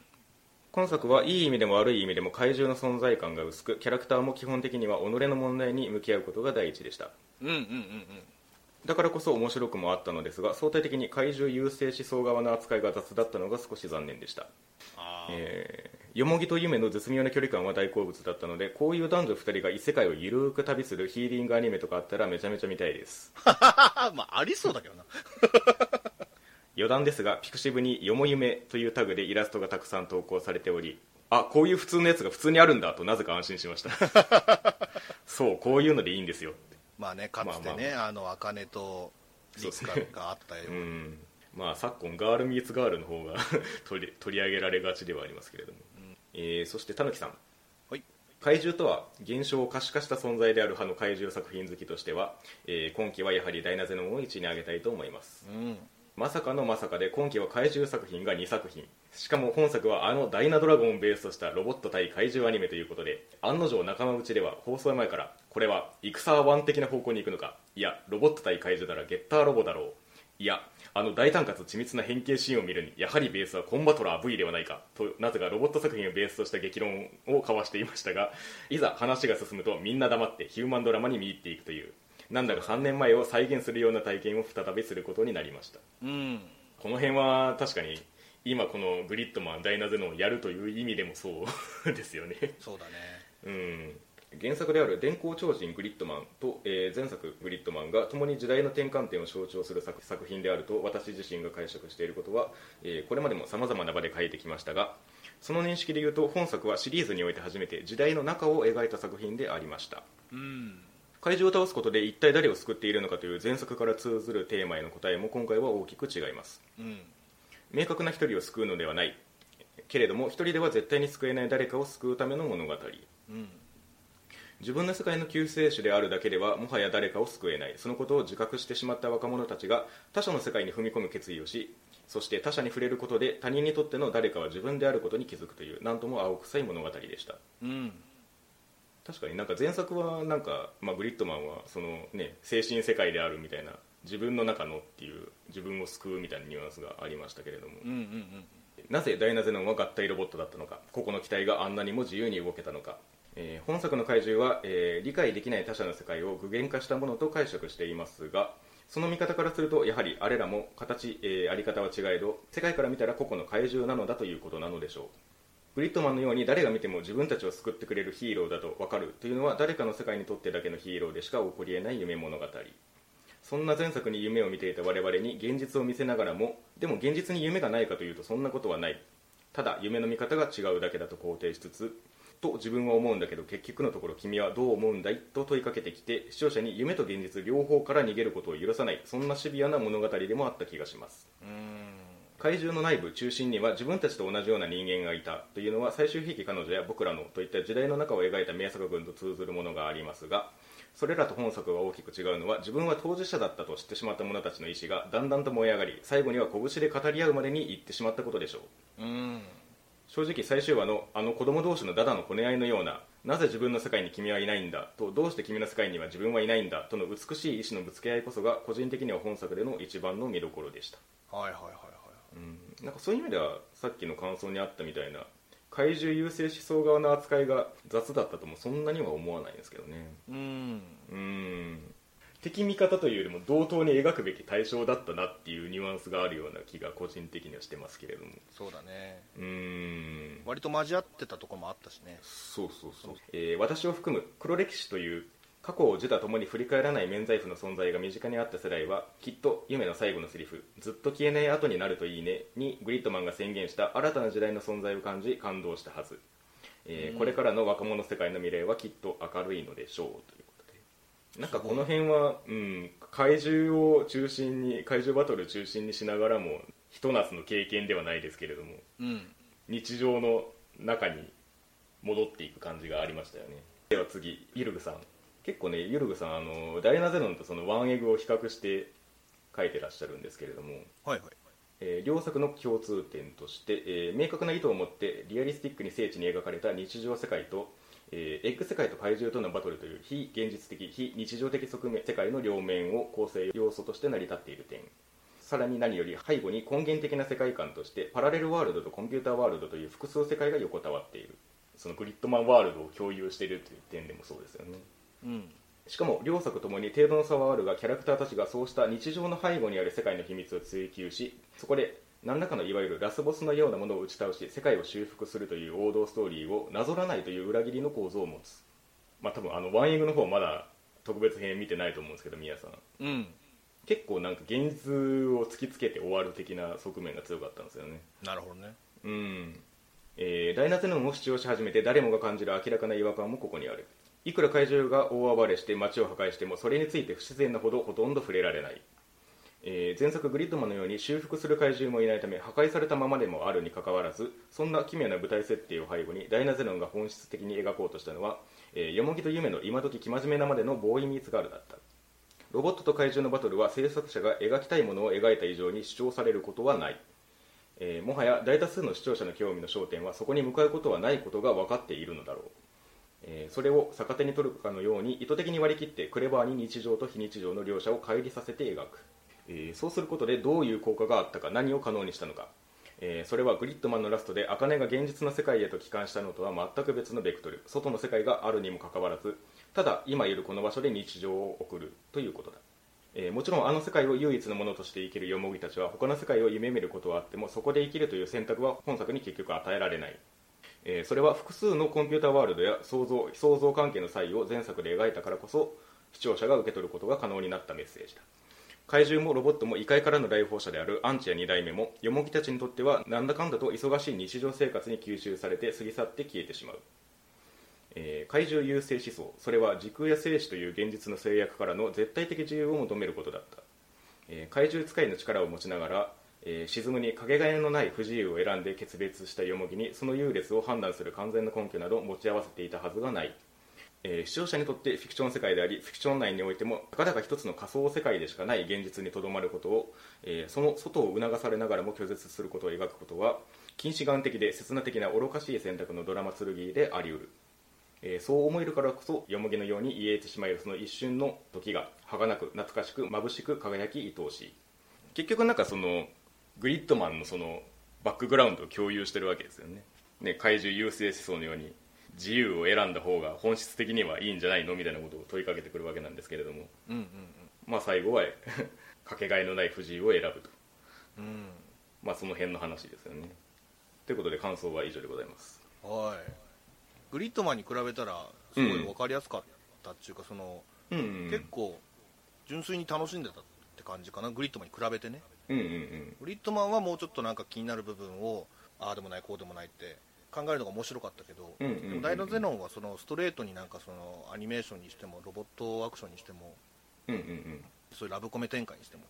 今作はいい意味でも悪い意味でも怪獣の存在感が薄くキャラクターも基本的には己の問題に向き合うことが第一でした。うんうんうんうんだからこそ面白くもあったのですが相対的に怪獣優勢思想側の扱いが雑だったのが少し残念でした。えー、よもぎと夢の絶妙な距離感は大好物だったのでこういう男女2人が異世界をゆるーく旅するヒーリングアニメとかあったらめちゃめちゃ見たいです。あ まあありそうだけどな。余談ですがピクシブに「よも夢」というタグでイラストがたくさん投稿されておりあこういう普通のやつが普通にあるんだとなぜか安心しました。そうこういうのでいいんですよまあねかつてね、あの茜とリカがあったよう、ん。まあ昨今ガールミーツガールの方が 取り取り上げられがちではありますけれども、えーそしてたぬきさん。はい。怪獣とは現象を可視化した存在である派の怪獣作品好きとしては、えー今期はやはりダイナゼノンを1位に挙げたいと思います。うんまさかのまさかで今期は怪獣作品が2作品。しかも本作はあのダイナドラゴンをベースとしたロボット対怪獣アニメということで案の定仲間内では放送前からこれは戦は1的な方向に行くのか。いやロボット対怪獣ならゲッターロボだろう。いやあの大胆かつ緻密な変形シーンを見るにやはりベースはコンバトラー V ではないか。となぜかロボット作品をベースとした激論を交わしていましたがいざ話が進むとみんな黙ってヒューマンドラマに見入っていくという。なんだか3年前を再現するような体験を再びすることになりました。うん。この辺は確かに今このグリッドマンダイナゼノンをやるという意味でもそうですよね。そうだね。うん。原作である電光超人グリッドマンと、えー前作グリッドマンが共に時代の転換点を象徴する作作品であると私自身が解釈していることは、えーこれまでも様々な場で書いてきましたがその認識で言うと本作はシリーズにおいて初めて時代の中を描いた作品でありました。うん怪獣を倒すことで一体誰を救っているのかという前作から通ずるテーマへの答えも今回は大きく違います。うん。明確な一人を救うのではない。けれども一人では絶対に救えない誰かを救うための物語。うん。自分の世界の救世主であるだけではもはや誰かを救えない。そのことを自覚してしまった若者たちが他者の世界に踏み込む決意をしそして他者に触れることで他人にとっての誰かは自分であることに気づくという何とも青臭い物語でした。うん確かになんか前作はなんか、まあ、グリッドマンはその、ね、精神世界であるみたいな自分の中のっていう自分を救うみたいなニュアンスがありましたけれども、うんうんうんなぜダイナゼノンは合体ロボットだったのか個々の機体があんなにも自由に動けたのか、えー本作の怪獣は、えー理解できない他者の世界を具現化したものと解釈していますがその見方からするとやはりあれらも形、えーあり方は違えど世界から見たら個々の怪獣なのだということなのでしょうグリッドマンのように誰が見ても自分たちを救ってくれるヒーローだと分かる。というのは誰かの世界にとってだけのヒーローでしか起こり得ない夢物語。そんな前作に夢を見ていた我々に現実を見せながらもでも現実に夢がないかというとそんなことはない。ただ夢の見方が違うだけだと肯定しつつと自分は思うんだけど結局のところ君はどう思うんだいと問いかけてきて視聴者に夢と現実両方から逃げることを許さない。そんなシビアな物語でもあった気がします。うん。怪獣の内部中心には自分たちと同じような人間がいたというのは最終兵器彼女や僕らのといった時代の中を描いた名作群と通ずるものがありますがそれらと本作が大きく違うのは自分は当事者だったと知ってしまった者たちの意志がだんだんと燃え上がり最後には拳で語り合うまでに行ってしまったことでしょう。うん正直最終話のあの子供同士のダダのこね合いのようななぜ自分の世界に君はいないんだとどうして君の世界には自分はいないんだとの美しい意志のぶつけ合いこそが個人的には本作での一番の見どころでした。はいはいはいはい。うん。なんかそういう意味ではさっきの感想にあったみたいな怪獣優勢思想側の扱いが雑だったともそんなには思わないんですけどね。うーん。うん。敵味方というよりも同等に描くべき対象だったなっていうニュアンスがあるような気が個人的にはしてますけれども。そうだね。うん。割と交わってたとこもあったしね。そうそうそう、えー私を含む黒歴史という過去を自他ともに振り返らない免罪符の存在が身近にあった世代はきっと夢の最後のセリフ「ずっと消えない後になるといいね」にグリッドマンが宣言した新たな時代の存在を感じ感動したはず、えーうん。これからの若者世界の未来はきっと明るいのでしょうということで。なんかこの辺は、うん、怪獣を中心に怪獣バトルを中心にしながらもひと夏の経験ではないですけれどもうん。日常の中に戻っていく感じがありましたよね。では次ユルグさん結構ねユルグさんあのダイナゼノンとそのワンエグを比較して書いてらっしゃるんですけれども、はいはい。えー両作の共通点として、えー明確な意図を持ってリアリスティックに精緻に描かれた日常世界と、えーエッグ世界と怪獣とのバトルという非現実的非日常的側面世界の両面を構成要素として成り立っている点。さらに何より背後に根源的な世界観としてパラレルワールドとコンピューターワールドという複数世界が横たわっている。そのグリッドマンワールドを共有しているという点でもそうですよねうん。しかも両作ともに程度の差はあるがキャラクターたちがそうした日常の背後にある世界の秘密を追求しそこで何らかのいわゆるラスボスのようなものを打ち倒し世界を修復するという王道ストーリーをなぞらないという裏切りの構造を持つ。まあ多分あのワンエグの方まだ特別編見てないと思うんですけど宮さん。うん。結構なんか現実を突きつけて終わる的な側面が強かったんですよね。なるほどね。うん、えーダイナゼノンを主張し始めて誰もが感じる明らかな違和感もここにあるいくら怪獣が大暴れして街を破壊してもそれについて不自然なほどほとんど触れられない、えー前作グリッドマンのように修復する怪獣もいないため破壊されたままでもあるにかかわらずそんな奇妙な舞台設定を背後にダイナゼノンが本質的に描こうとしたのは、えー、よもぎと夢の今時生真面目なまでのボーイミーツガールだった。ロボットと怪獣のバトルは制作者が描きたいものを描いた以上に主張されることはない。えーもはや大多数の視聴者の興味の焦点はそこに向かうことはないことが分かっているのだろう、えーそれを逆手に取るかのように意図的に割り切ってクレバーに日常と非日常の両者を乖離させて描く、えーそうすることでどういう効果があったか何を可能にしたのか、えーそれはグリッドマンのラストで茜が現実の世界へと帰還したのとは全く別のベクトル。外の世界があるにもかかわらずただ今いるこの場所で日常を送るということだ。えーもちろんあの世界を唯一のものとして生きるヨモギたちは他の世界を夢見ることはあってもそこで生きるという選択は本作に結局与えられない、えーそれは複数のコンピュータワールドや想像想像関係の際を前作で描いたからこそ視聴者が受け取ることが可能になったメッセージだ。怪獣もロボットも異界からの来訪者であるアンチや2代目もヨモギたちにとってはなんだかんだと忙しい日常生活に吸収されて過ぎ去って消えてしまう。えー怪獣優勢思想それは時空や生死という現実の制約からの絶対的自由を求めることだった、えー怪獣使いの力を持ちながら、えー沈むにかけがえのない不自由を選んで決別したヨモギにその優劣を判断する完全な根拠など持ち合わせていたはずがない、えー視聴者にとってフィクション世界でありフィクション内においてもたかだか一つの仮想世界でしかない現実にとどまることを、えーその外を促されながらも拒絶することを描くことは近視眼的で刹那的な愚かしい選択のドラマ剣であり得る。えーそう思えるからこそよもぎのように癒えてしまえるその一瞬の時が儚く懐かしく眩しく輝き愛おしい。結局なんかそのグリッドマンのそのバックグラウンドを共有してるわけですよね。ね怪獣優勢思想のように自由を選んだ方が本質的にはいいんじゃないのみたいなことを問いかけてくるわけなんですけれども。うんうんまあ最後は かけがえのない不自由を選ぶと。うん。うんまあその辺の話ですよね。ということで感想は以上でございます。はい。グリッドマンに比べたらすごい分かりやすかったっていうか、そのうんうん。結構純粋に楽しんでたって感じかな。グリッドマンに比べてねうんうんうん。グリッドマンはもうちょっとなんか気になる部分をああでもないこうでもないって考えるのが面白かったけど、うんうんうんうん。でもダイナゼノンはそのストレートになんかそのアニメーションにしてもロボットアクションにしてもうんうんそういうラブコメ展開にしても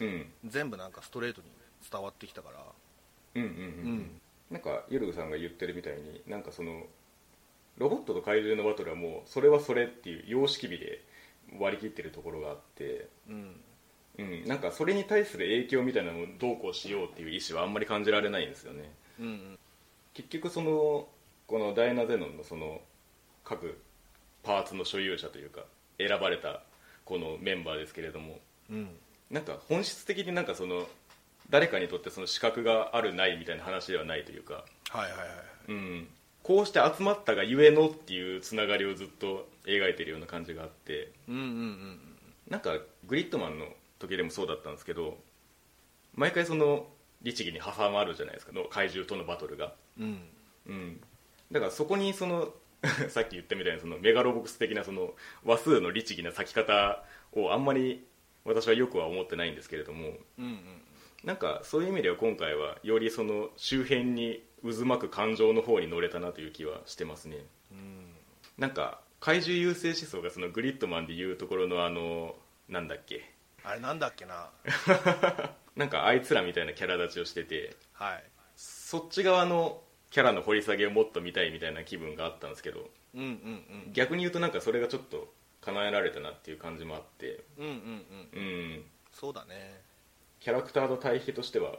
うん。うん全部なんかストレートに伝わってきたから。うんうんうんうん。なんかゆるぐさんが言ってるみたいになんかそのロボットと怪獣のバトルはもうそれはそれっていう様式美で割り切ってるところがあって、うんうん、なんかそれに対する影響みたいなのをどうこうしようっていう意思はあんまり感じられないんですよね。うんうん。結局そのこのダイナゼノンのその各パーツの所有者というか選ばれたこのメンバーですけれどもうん。なんか本質的になんかその誰かにとってその資格があるないみたいな話ではないというか、はいはいはい。うん、こうして集まったがゆえのっていうつながりをずっと描いてるような感じがあってうんうんうんなんかグリッドマンの時でもそうだったんですけど毎回その律儀に挟まるじゃないですかの怪獣とのバトルが、うん。うん、だからそこにその さっき言ったみたいなそのメガロボックス的なその話数の律儀な咲き方をあんまり私はよくは思ってないんですけれどもうんうん。なんかそういう意味では今回はよりその周辺に渦巻く感情の方に乗れたなという気はしてますね。うん。なんか怪獣優勢思想がそのグリッドマンでいうところのあのなんだっけあれなんだっけな？なんかあいつらみたいなキャラ立ちをしててはい。そっち側のキャラの掘り下げをもっと見たいみたいな気分があったんですけどうんうん逆に言うとなんかそれがちょっと叶えられたなっていう感じもあってうんうんうんうん。うん。そうだね。キャラクターの対比としては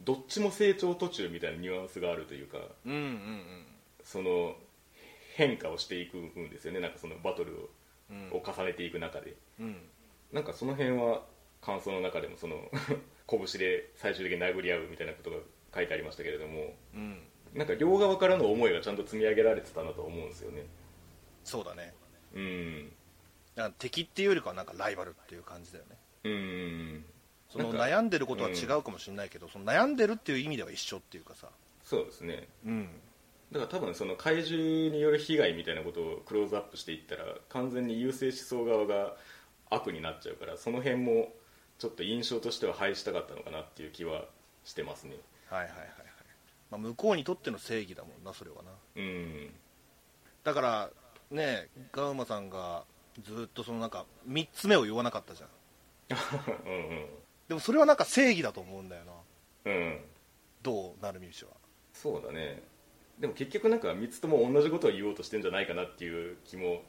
どっちも成長途中みたいなニュアンスがあるというかうんうんうん。その変化をしていくんですよね。なんかそのバトルをうん。を重ねていく中で。うんなんかその辺は感想の中でもその 拳で最終的に殴り合うみたいなことが書いてありましたけれどもうん。なんか両側からの思いがちゃんと積み上げられてたなと思うんですよね。そうだね。うん。だから敵っていうよりかはなんかライバルっていう感じだよね。うん。そのなんか悩んでることは違うかもしれないけど、その悩んでるっていう意味では一緒っていうかさ。そうですね。うん。だから多分その怪獣による被害みたいなことをクローズアップしていったら完全に優勢思想側が悪になっちゃうからその辺もちょっと印象としては廃したかったのかなっていう気はしてますね。はいはいはいはい、まあ、向こうにとっての正義だもんなそれはな。うん。だからねガウマさんがずっとそのなんか3つ目を言わなかったじゃん。うんでもそれはなんか正義だと思うんだよな。うん。うんどうなるみ氏は。そうだね。でも結局なんか3つとも同じことを言おうとしてんじゃないかなっていう気も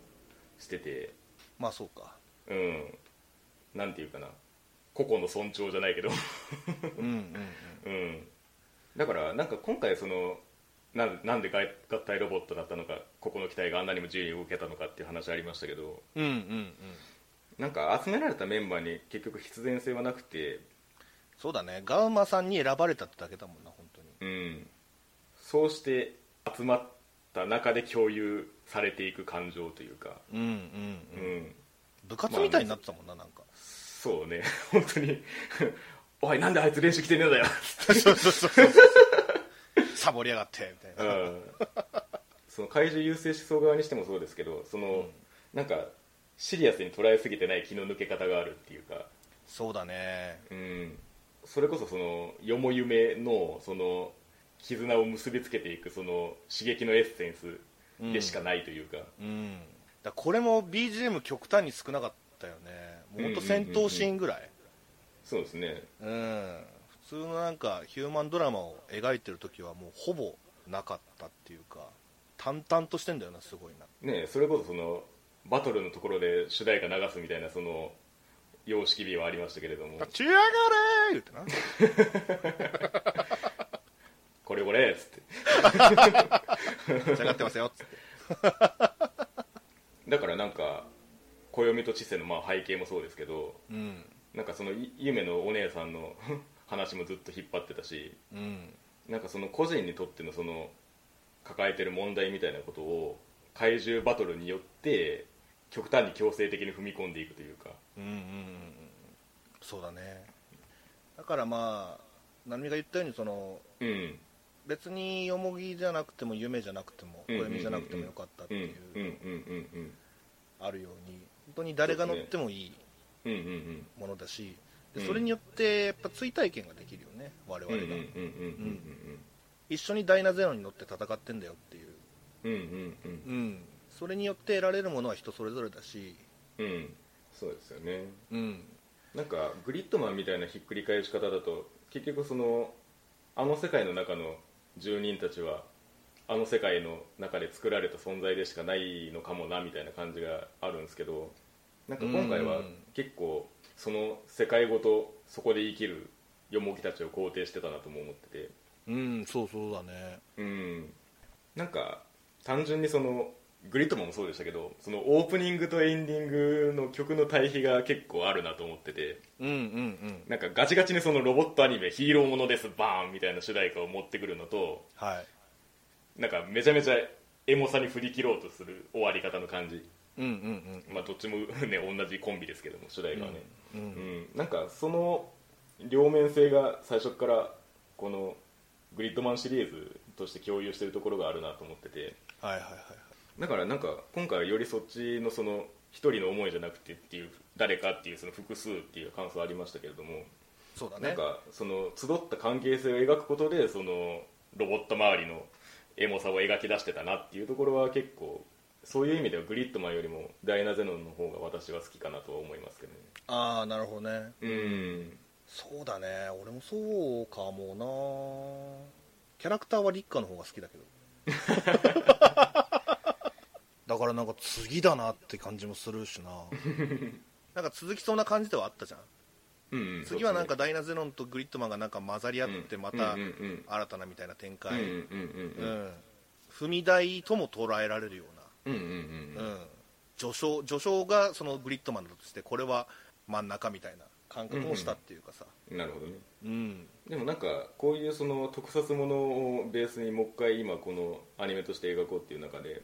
してて。まあそうかうん。なんていうかな。個々の尊重じゃないけど。うんうんだからなんか今回そのなんなんで合合体ロボットだったのかここの機体があんなにも自由に動けたのかっていう話ありましたけど。うんうんうん。なんか集められたメンバーに結局必然性はなくて。そうだね。ガウマさんに選ばれたってだけだもんな本当に。うん。そうして集まった中で共有されていく感情というか。うんうんううん、ん部活みたいになってたもんななんか。そうね。本当に。おいなんであいつ練習来てねえんだよ。そうそうそうサボりやがってみたいな。うん。その怪獣優勢思想側にしてもそうですけどその、うん。なんかシリアスに捉えすぎてない気の抜け方があるっていうか、そうだね。うん、それこそそのよも夢のその絆を結びつけていくその刺激のエッセンスでしかないというか、うんだこれも BGM 極端に少なかったよね。もうほんと戦闘シーンぐらい。そうですね。うん。普通のなんかヒューマンドラマを描いてる時はもうほぼなかったっていうか淡々としてんだよなすごいな。ねそれこそそのバトルのところで主題歌流すみたいなその様式美はありましたけれども。立ち上がれー言ってな。これこれっつって。立ち上がってますよっつって美と知世のまあ背景もそうですけどうん。なんかそのい夢のお姉さんの 話もずっと引っ張ってたしうん。なんかその個人にとってのその抱えてる問題みたいなことを怪獣バトルによって極端に強制的に踏み込んでいくというか。うんうんうんうん。そうだね。だからまあ成美が言ったようにそのうん。別によもぎじゃなくても夢じゃなくても暦じゃなくてもよかったってう。んいうあるように本当に誰が乗ってもいいものだしうん。でそれによってやっぱ追体験ができるよね我々が。一緒にダイナゼロに乗って戦ってんだよっていう。うんうんうん。うん。それによって得られるものは人それぞれだし。うんうん。そうですよね。うん。なんかグリッドマンみたいなひっくり返し方だと結局そのあの世界の中の住人たちはあの世界の中で作られた存在でしかないのかもなみたいな感じがあるんですけどなんか今回はうん。結構その世界ごとそこで生きるヨモギたちを肯定してたなとも思ってて。うんそうそうだね。うん。なんか単純にそのグリッドマンもそうでしたけどそのオープニングとエンディングの曲の対比が結構あるなと思ってて。うんうんうん。なんかガチガチにそのロボットアニメヒーローものですバーンみたいな主題歌を持ってくるのとはいなんかめちゃめちゃエモさに振り切ろうとする終わり方の感じ。うんうんまあどっちもね同じコンビですけども主題歌はね。うん。ううん。んなんかその両面性が最初からこのグリッドマンシリーズとして共有してるところがあるなと思ってて。はいはいはいだからなんか今回はよりそっちのその一人の思いじゃなくてっていう誰かっていうその複数っていう感想ありましたけれども。そうだね。なんかその集った関係性を描くことでそのロボット周りのエモさを描き出してたなっていうところは結構そういう意味ではグリッドマンよりもダイナゼノンの方が私は好きかなとは思いますけどね。ああなるほどね。うん。そうだね。俺もそうかもな。キャラクターは立花の方が好きだけど。だからなんか次だなって感じもするしな。なんか続きそうな感じではあったじゃん次はなんかダイナゼノンとグリッドマンがなんか混ざり合ってまうんたうんうんうん。新たなみたいな展開、踏み台とも捉えられるようんうんうんううん。な、うん、序章序章がそのグリッドマンだとしてこれは真ん中みたいな感覚もしたっていうかさ、なるほどね。うん。でもなんかこういうその特撮ものをベースにもう一回今このアニメとして描こうっていう中で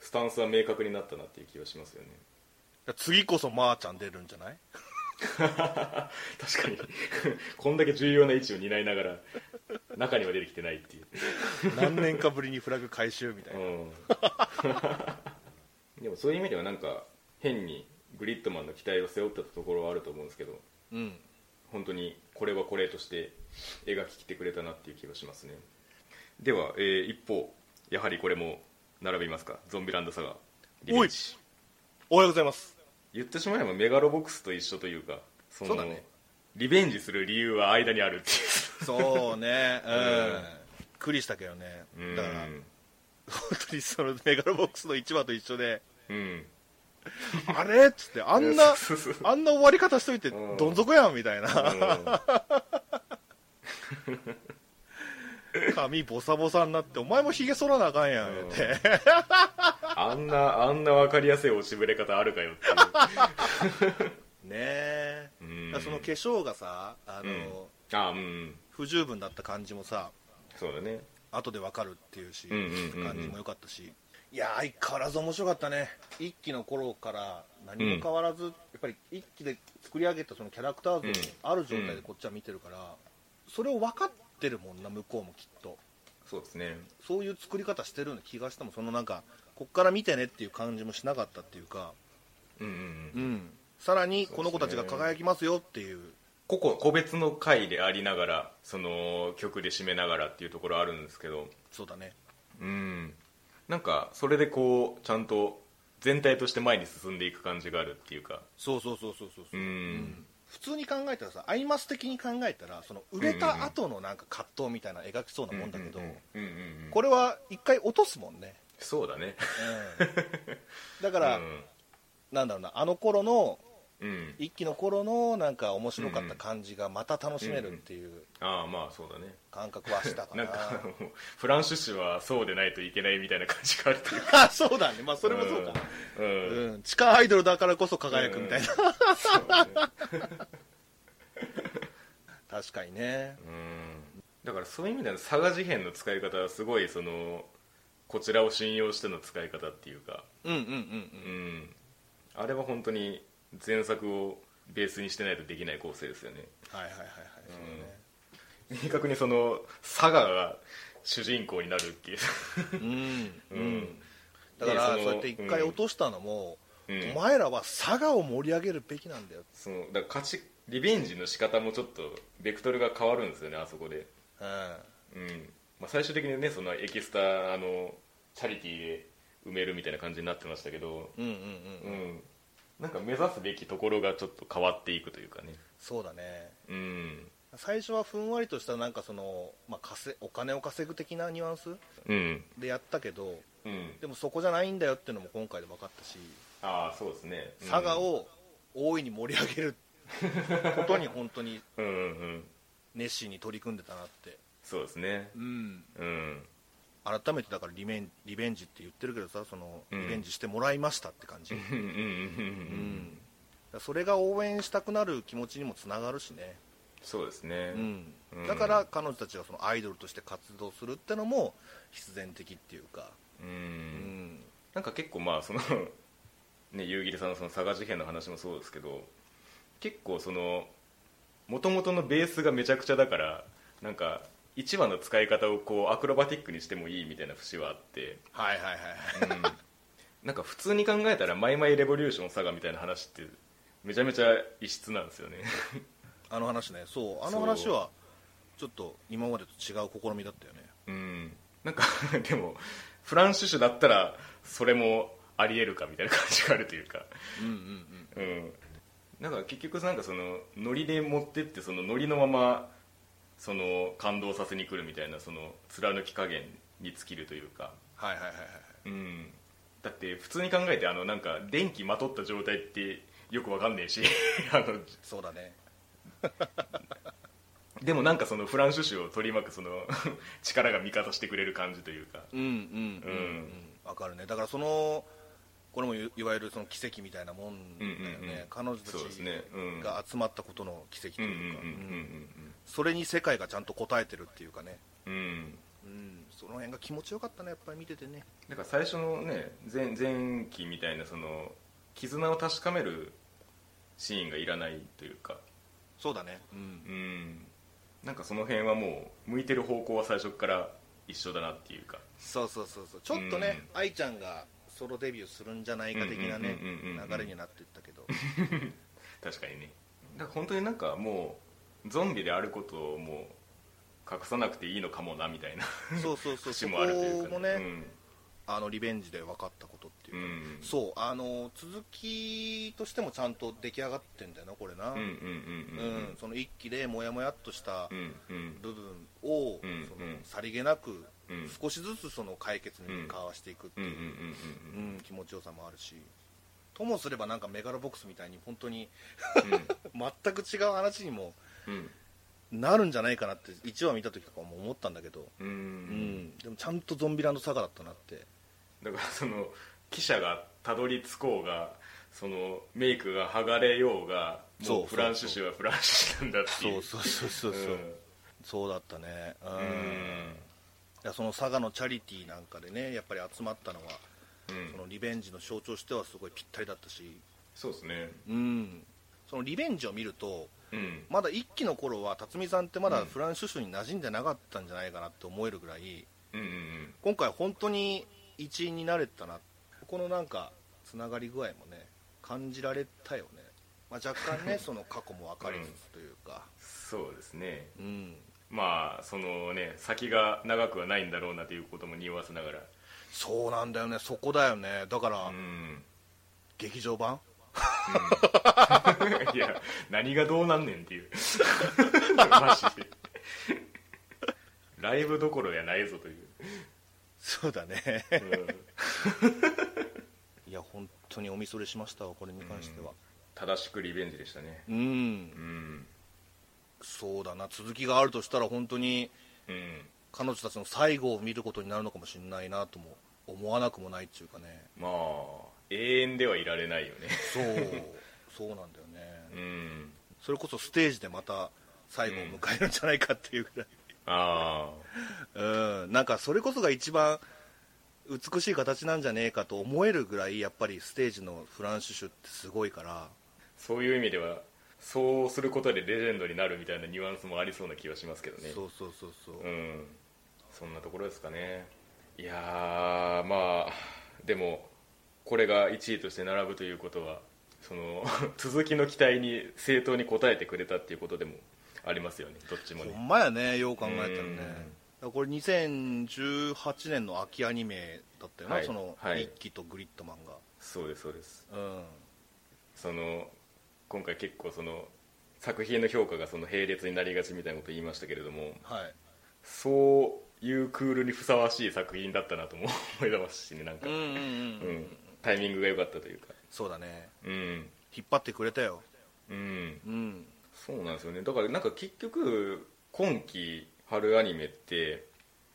スタンスは明確になったなっていう気がしますよね。次こそまーちゃん出るんじゃない？確かに。こんだけ重要な位置を担いながら中には出てきてないっていう。何年かぶりにフラグ回収みたいな、うん。でもそういう意味ではなんか変にグリッドマンの期待を背負ってたところはあると思うんですけどうん。本当にこれはこれとして描ききってくれたなっていう気がしますね。では、えー一方やはりこれも並びますか？ゾンビランドサガリベンジ。おはようございます言ってしまえばメガロボックスと一緒というかそのそうだね。リベンジする理由は間にあるっていう。そうね。うん、うん。びっくりしたけどね。うんだから本当にそのメガロボックスの1話と一緒で。うん。あれっつってあんなそうそうそうあんな終わり方しといてうん。どん底やんみたいな。髪ボサボサになってお前もひげ剃らなあかんやん言うてあんなあんな分かりやすい落ちぶれ方あるかよって ねえ。いう、だからその化粧がさあの、うん、あうん不十分だった感じもさそうだね。後でわかるっていうし、うんうんうんうん。感じも良かったし。いや相変わらず面白かったね。一期の頃から何も変わらず、やっぱり一期で作り上げたそのキャラクター像うん。ある状態でこっちは見てるから、それを分かってるもんな向こうもきっと。そうですね。そういう作り方してるような気がしたもんそのなんかこっから見てねっていう感じもしなかったっていうか、うんうんうん。うん、さらにこの子たちが輝きますよっていう。個々個別の回でありながらその曲で締めながらっていうところあるんですけど。そうだね。うん。なんかそれでこうちゃんと全体として前に進んでいく感じがあるっていうか。そうそうそうそうそうう。そう、ん。普通に考えたらさアイマス的に考えたらその売れた後のなんか葛藤みたいな描きそうなもんだけど、これは一回落とすもんね、そうだね。うん、だから、うん。なんだろうなあの頃のうん。一期の頃のなんか面白かった感じがまた楽しめるっていうああまあそうだね。感覚はしたかな。なんかフランシュ氏はそうでないといけないみたいな感じがあるというか。あそうだね。まあそれもそうか、うん、うん。うん、地下アイドルだからこそ輝くみたいな、確かにね。うん。だからそういう意味では佐賀事変の使い方はすごいそのこちらを信用しての使い方っていうか。うんうんうんううん。んあれは本当に前作をベースにしてないとできない構成ですよね。はいはいはいはい。明確にその佐賀が主人公になるっていう。そうねうん、ううん。ん、だからそうやって一回落としたのも、うん。お前らは佐賀を盛り上げるべきなんだよ、そのだから勝ちリベンジの仕方もちょっとベクトルが変わるんですよねあそこで。うん、うんまあ、最終的にねそのエキスタあのチャリティーで埋めるみたいな感じになってましたけど、うんうんうんううん。ん、なんか目指すべきところがちょっと変わっていくというかね。そうだね。うん。最初はふんわりとしたなんかその、まあ、稼お金を稼ぐ的なニュアンスうん。でやったけどうん。でもそこじゃないんだよっていうのも今回で分かったしああそうですね。うん。佐賀を大いに盛り上げることに本当に熱心に取り組んでたなって、そうですね。うん、うん。改めてだからリベンリベンジって言ってるけどさそのうん。リベンジしてもらいましたって感じ、うんうんうんうんううん。んだからそれが応援したくなる気持ちにもつながるしね、そうですね。うん。うん。だから彼女たちがそのアイドルとして活動するってのも必然的っていうか、ううんん。なんか結構まあその ね夕霧さんのその佐賀事変の話もそうですけど結構その元々のベースがめちゃくちゃだからなんか1話の使い方をこうアクロバティックにしてもいいみたいな節はあって、はいはいはいうん。なんか普通に考えたら「マイマイレボリューション佐賀」みたいな話ってめちゃめちゃ異質なんですよね。あの話ね。そう。あの話はちょっと今までと違う試みだったよね。うん。なんか でもフランシュシュだったらそれもありえるかみたいな感じがあるというか。うんうん。うん、なんか結局なんかそのノリで持ってってそのノリのままその感動させに来るみたいなその貫き加減に尽きるというか、はいはいはいはいうん、だって普通に考えてあのなんか電気まとった状態ってよくわかんねえし。あのそうだね。でもなんかそのフランシュシュを取り巻くその 力が味方してくれる感じというか。うんうんうんうん。わかるね。だからそのこれもいいわゆるその奇跡みたいなもんだよね、うんうんうん彼女たちそうですね。うん。が集まったことの奇跡とうんうんいうか、うんうんそれに世界がちゃんと応えてるっていうかね、うん。うん。うんうん、その辺が気持ちよかったねやっぱり見ててね。だから最初のね前前期みたいなその絆を確かめるシーンがいらないというか。そうだね。うん。うん。なんかその辺はもう向いてる方向は最初から一緒だなっていうか。そうそうそうそう。ちょっとね、愛ちゃんがソロデビューするんじゃないか的なねうんうんうんうんうん流れになっていったけど。確かにね。だから本当になんかもうゾンビであることをもう隠さなくていいのかもなみたいなそうそうそう。そ こ節もあるというかもね、あのリベンジで分かったことっていうか、うん。うんそうあの続きとしてもちゃんと出来上がってんだよなこれな、うんうんうんうんその一期でモヤモヤっとしたうんうん。部分を、うんそのうんさりげなくうん。少しずつその解決に向かわしていくっていう、うんうんうんうん気持ちよさもあるし。ともすればなんかメガロボックスみたいに本当に 全く違う話にもうんうんなるんじゃないかなって1話見た時とかも思ったんだけど、うん。ううん。んでもちゃんとゾンビランドサガだったなって。だからその記者がたどり着こうがそのメイクが剥がれようがそう。もうフランシュシュはフランシュシュなんだっていう。そうそうそうそう。そう、そうだったね。うん。うん。いやその佐賀のチャリティーなんかでねやっぱり集まったのは、うん。そのリベンジの象徴としてはすごいぴったりだったし。そうですね。うん。そのリベンジを見るとうん。まだ一期の頃は辰巳さんってまだフランシュシュに馴染んでなかったんじゃないかなって思えるぐらいうんうん今回本当に一員になれたな。このなんかつながり具合もね感じられたよね、まあ、若干ね その過去も分かりつつというか。そうですね。うん。まあそのね先が長くはないんだろうなということも匂わせながら。そうなんだよね。そこだよね。だから、うん。劇場版？いや何がどうなんねんっていう。マジで。ライブどころやないぞという、そうだね。うん。いや本当におみそれしましたわこれに関しては、正しくリベンジでしたね。うん。うん。そうだな。続きがあるとしたら本当にうん。彼女たちの最後を見ることになるのかもしれないなとも思わなくもないっていうかね。まあ永遠ではいられないよね。そう。そうなんだよね、うん。それこそステージでまた最後を迎えるんじゃないかっていうぐらい、あうん、なんかそれこそが一番美しい形なんじゃねえかと思えるぐらいやっぱりステージのフランシュシュってすごいから。あそういう意味ではそうすることでレジェンドになるみたいなニュアンスもありそうな気はしますけどね。そうそうそうそう、うん。そんなところですかね。いやーまあでもこれが1位として並ぶということはその 続きの期待に正当に応えてくれたっていうことでもありますよねどっちもね。ほんまやねよう考えたらね。これ2018年の秋アニメだったよな、はい。その、はい。リッキーとグリッドマンそうですそうです。がうん。その今回結構その作品の評価がその並列になりがちみたいなこと言いましたけれどもはい。そういうクールにふさわしい作品だったなとも思いますしねなんか、うんうん。うん、タイミングが良かったというか。そうだね。うん。引っ張ってくれたよ。うん。うん。そうなんですよね。だからなんか結局今期春アニメって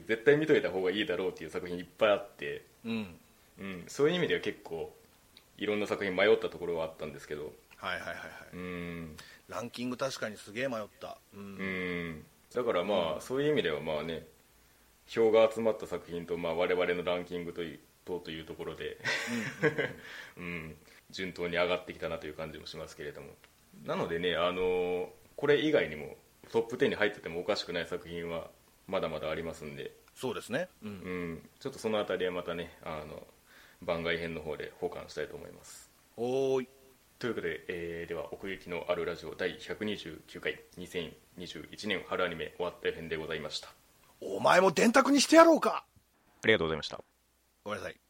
絶対見といた方がいいだろうっていう作品いっぱいあって、うん。うん、そういう意味では結構いろんな作品迷ったところはあったんですけど。はいはいはいはい、うん、ランキング確かにすげえ迷った。うん、うん、だからまあ、そういう意味ではまあね票が集まった作品とまあ我々のランキングというとというところで、うん、順当に上がってきたなという感じもしますけれども。なのでねあのこれ以外にもトップ10に入っててもおかしくない作品はまだまだありますんで、そうですね。うん、うん、ちょっとそのあたりはまたねあの番外編の方で保管したいと思います。おーい。ということで、えーでは奥行きのあるラジオ第129回2021年春アニメ終わった編でございました。お前も電卓にしてやろうか。ありがとうございましたごめんなさい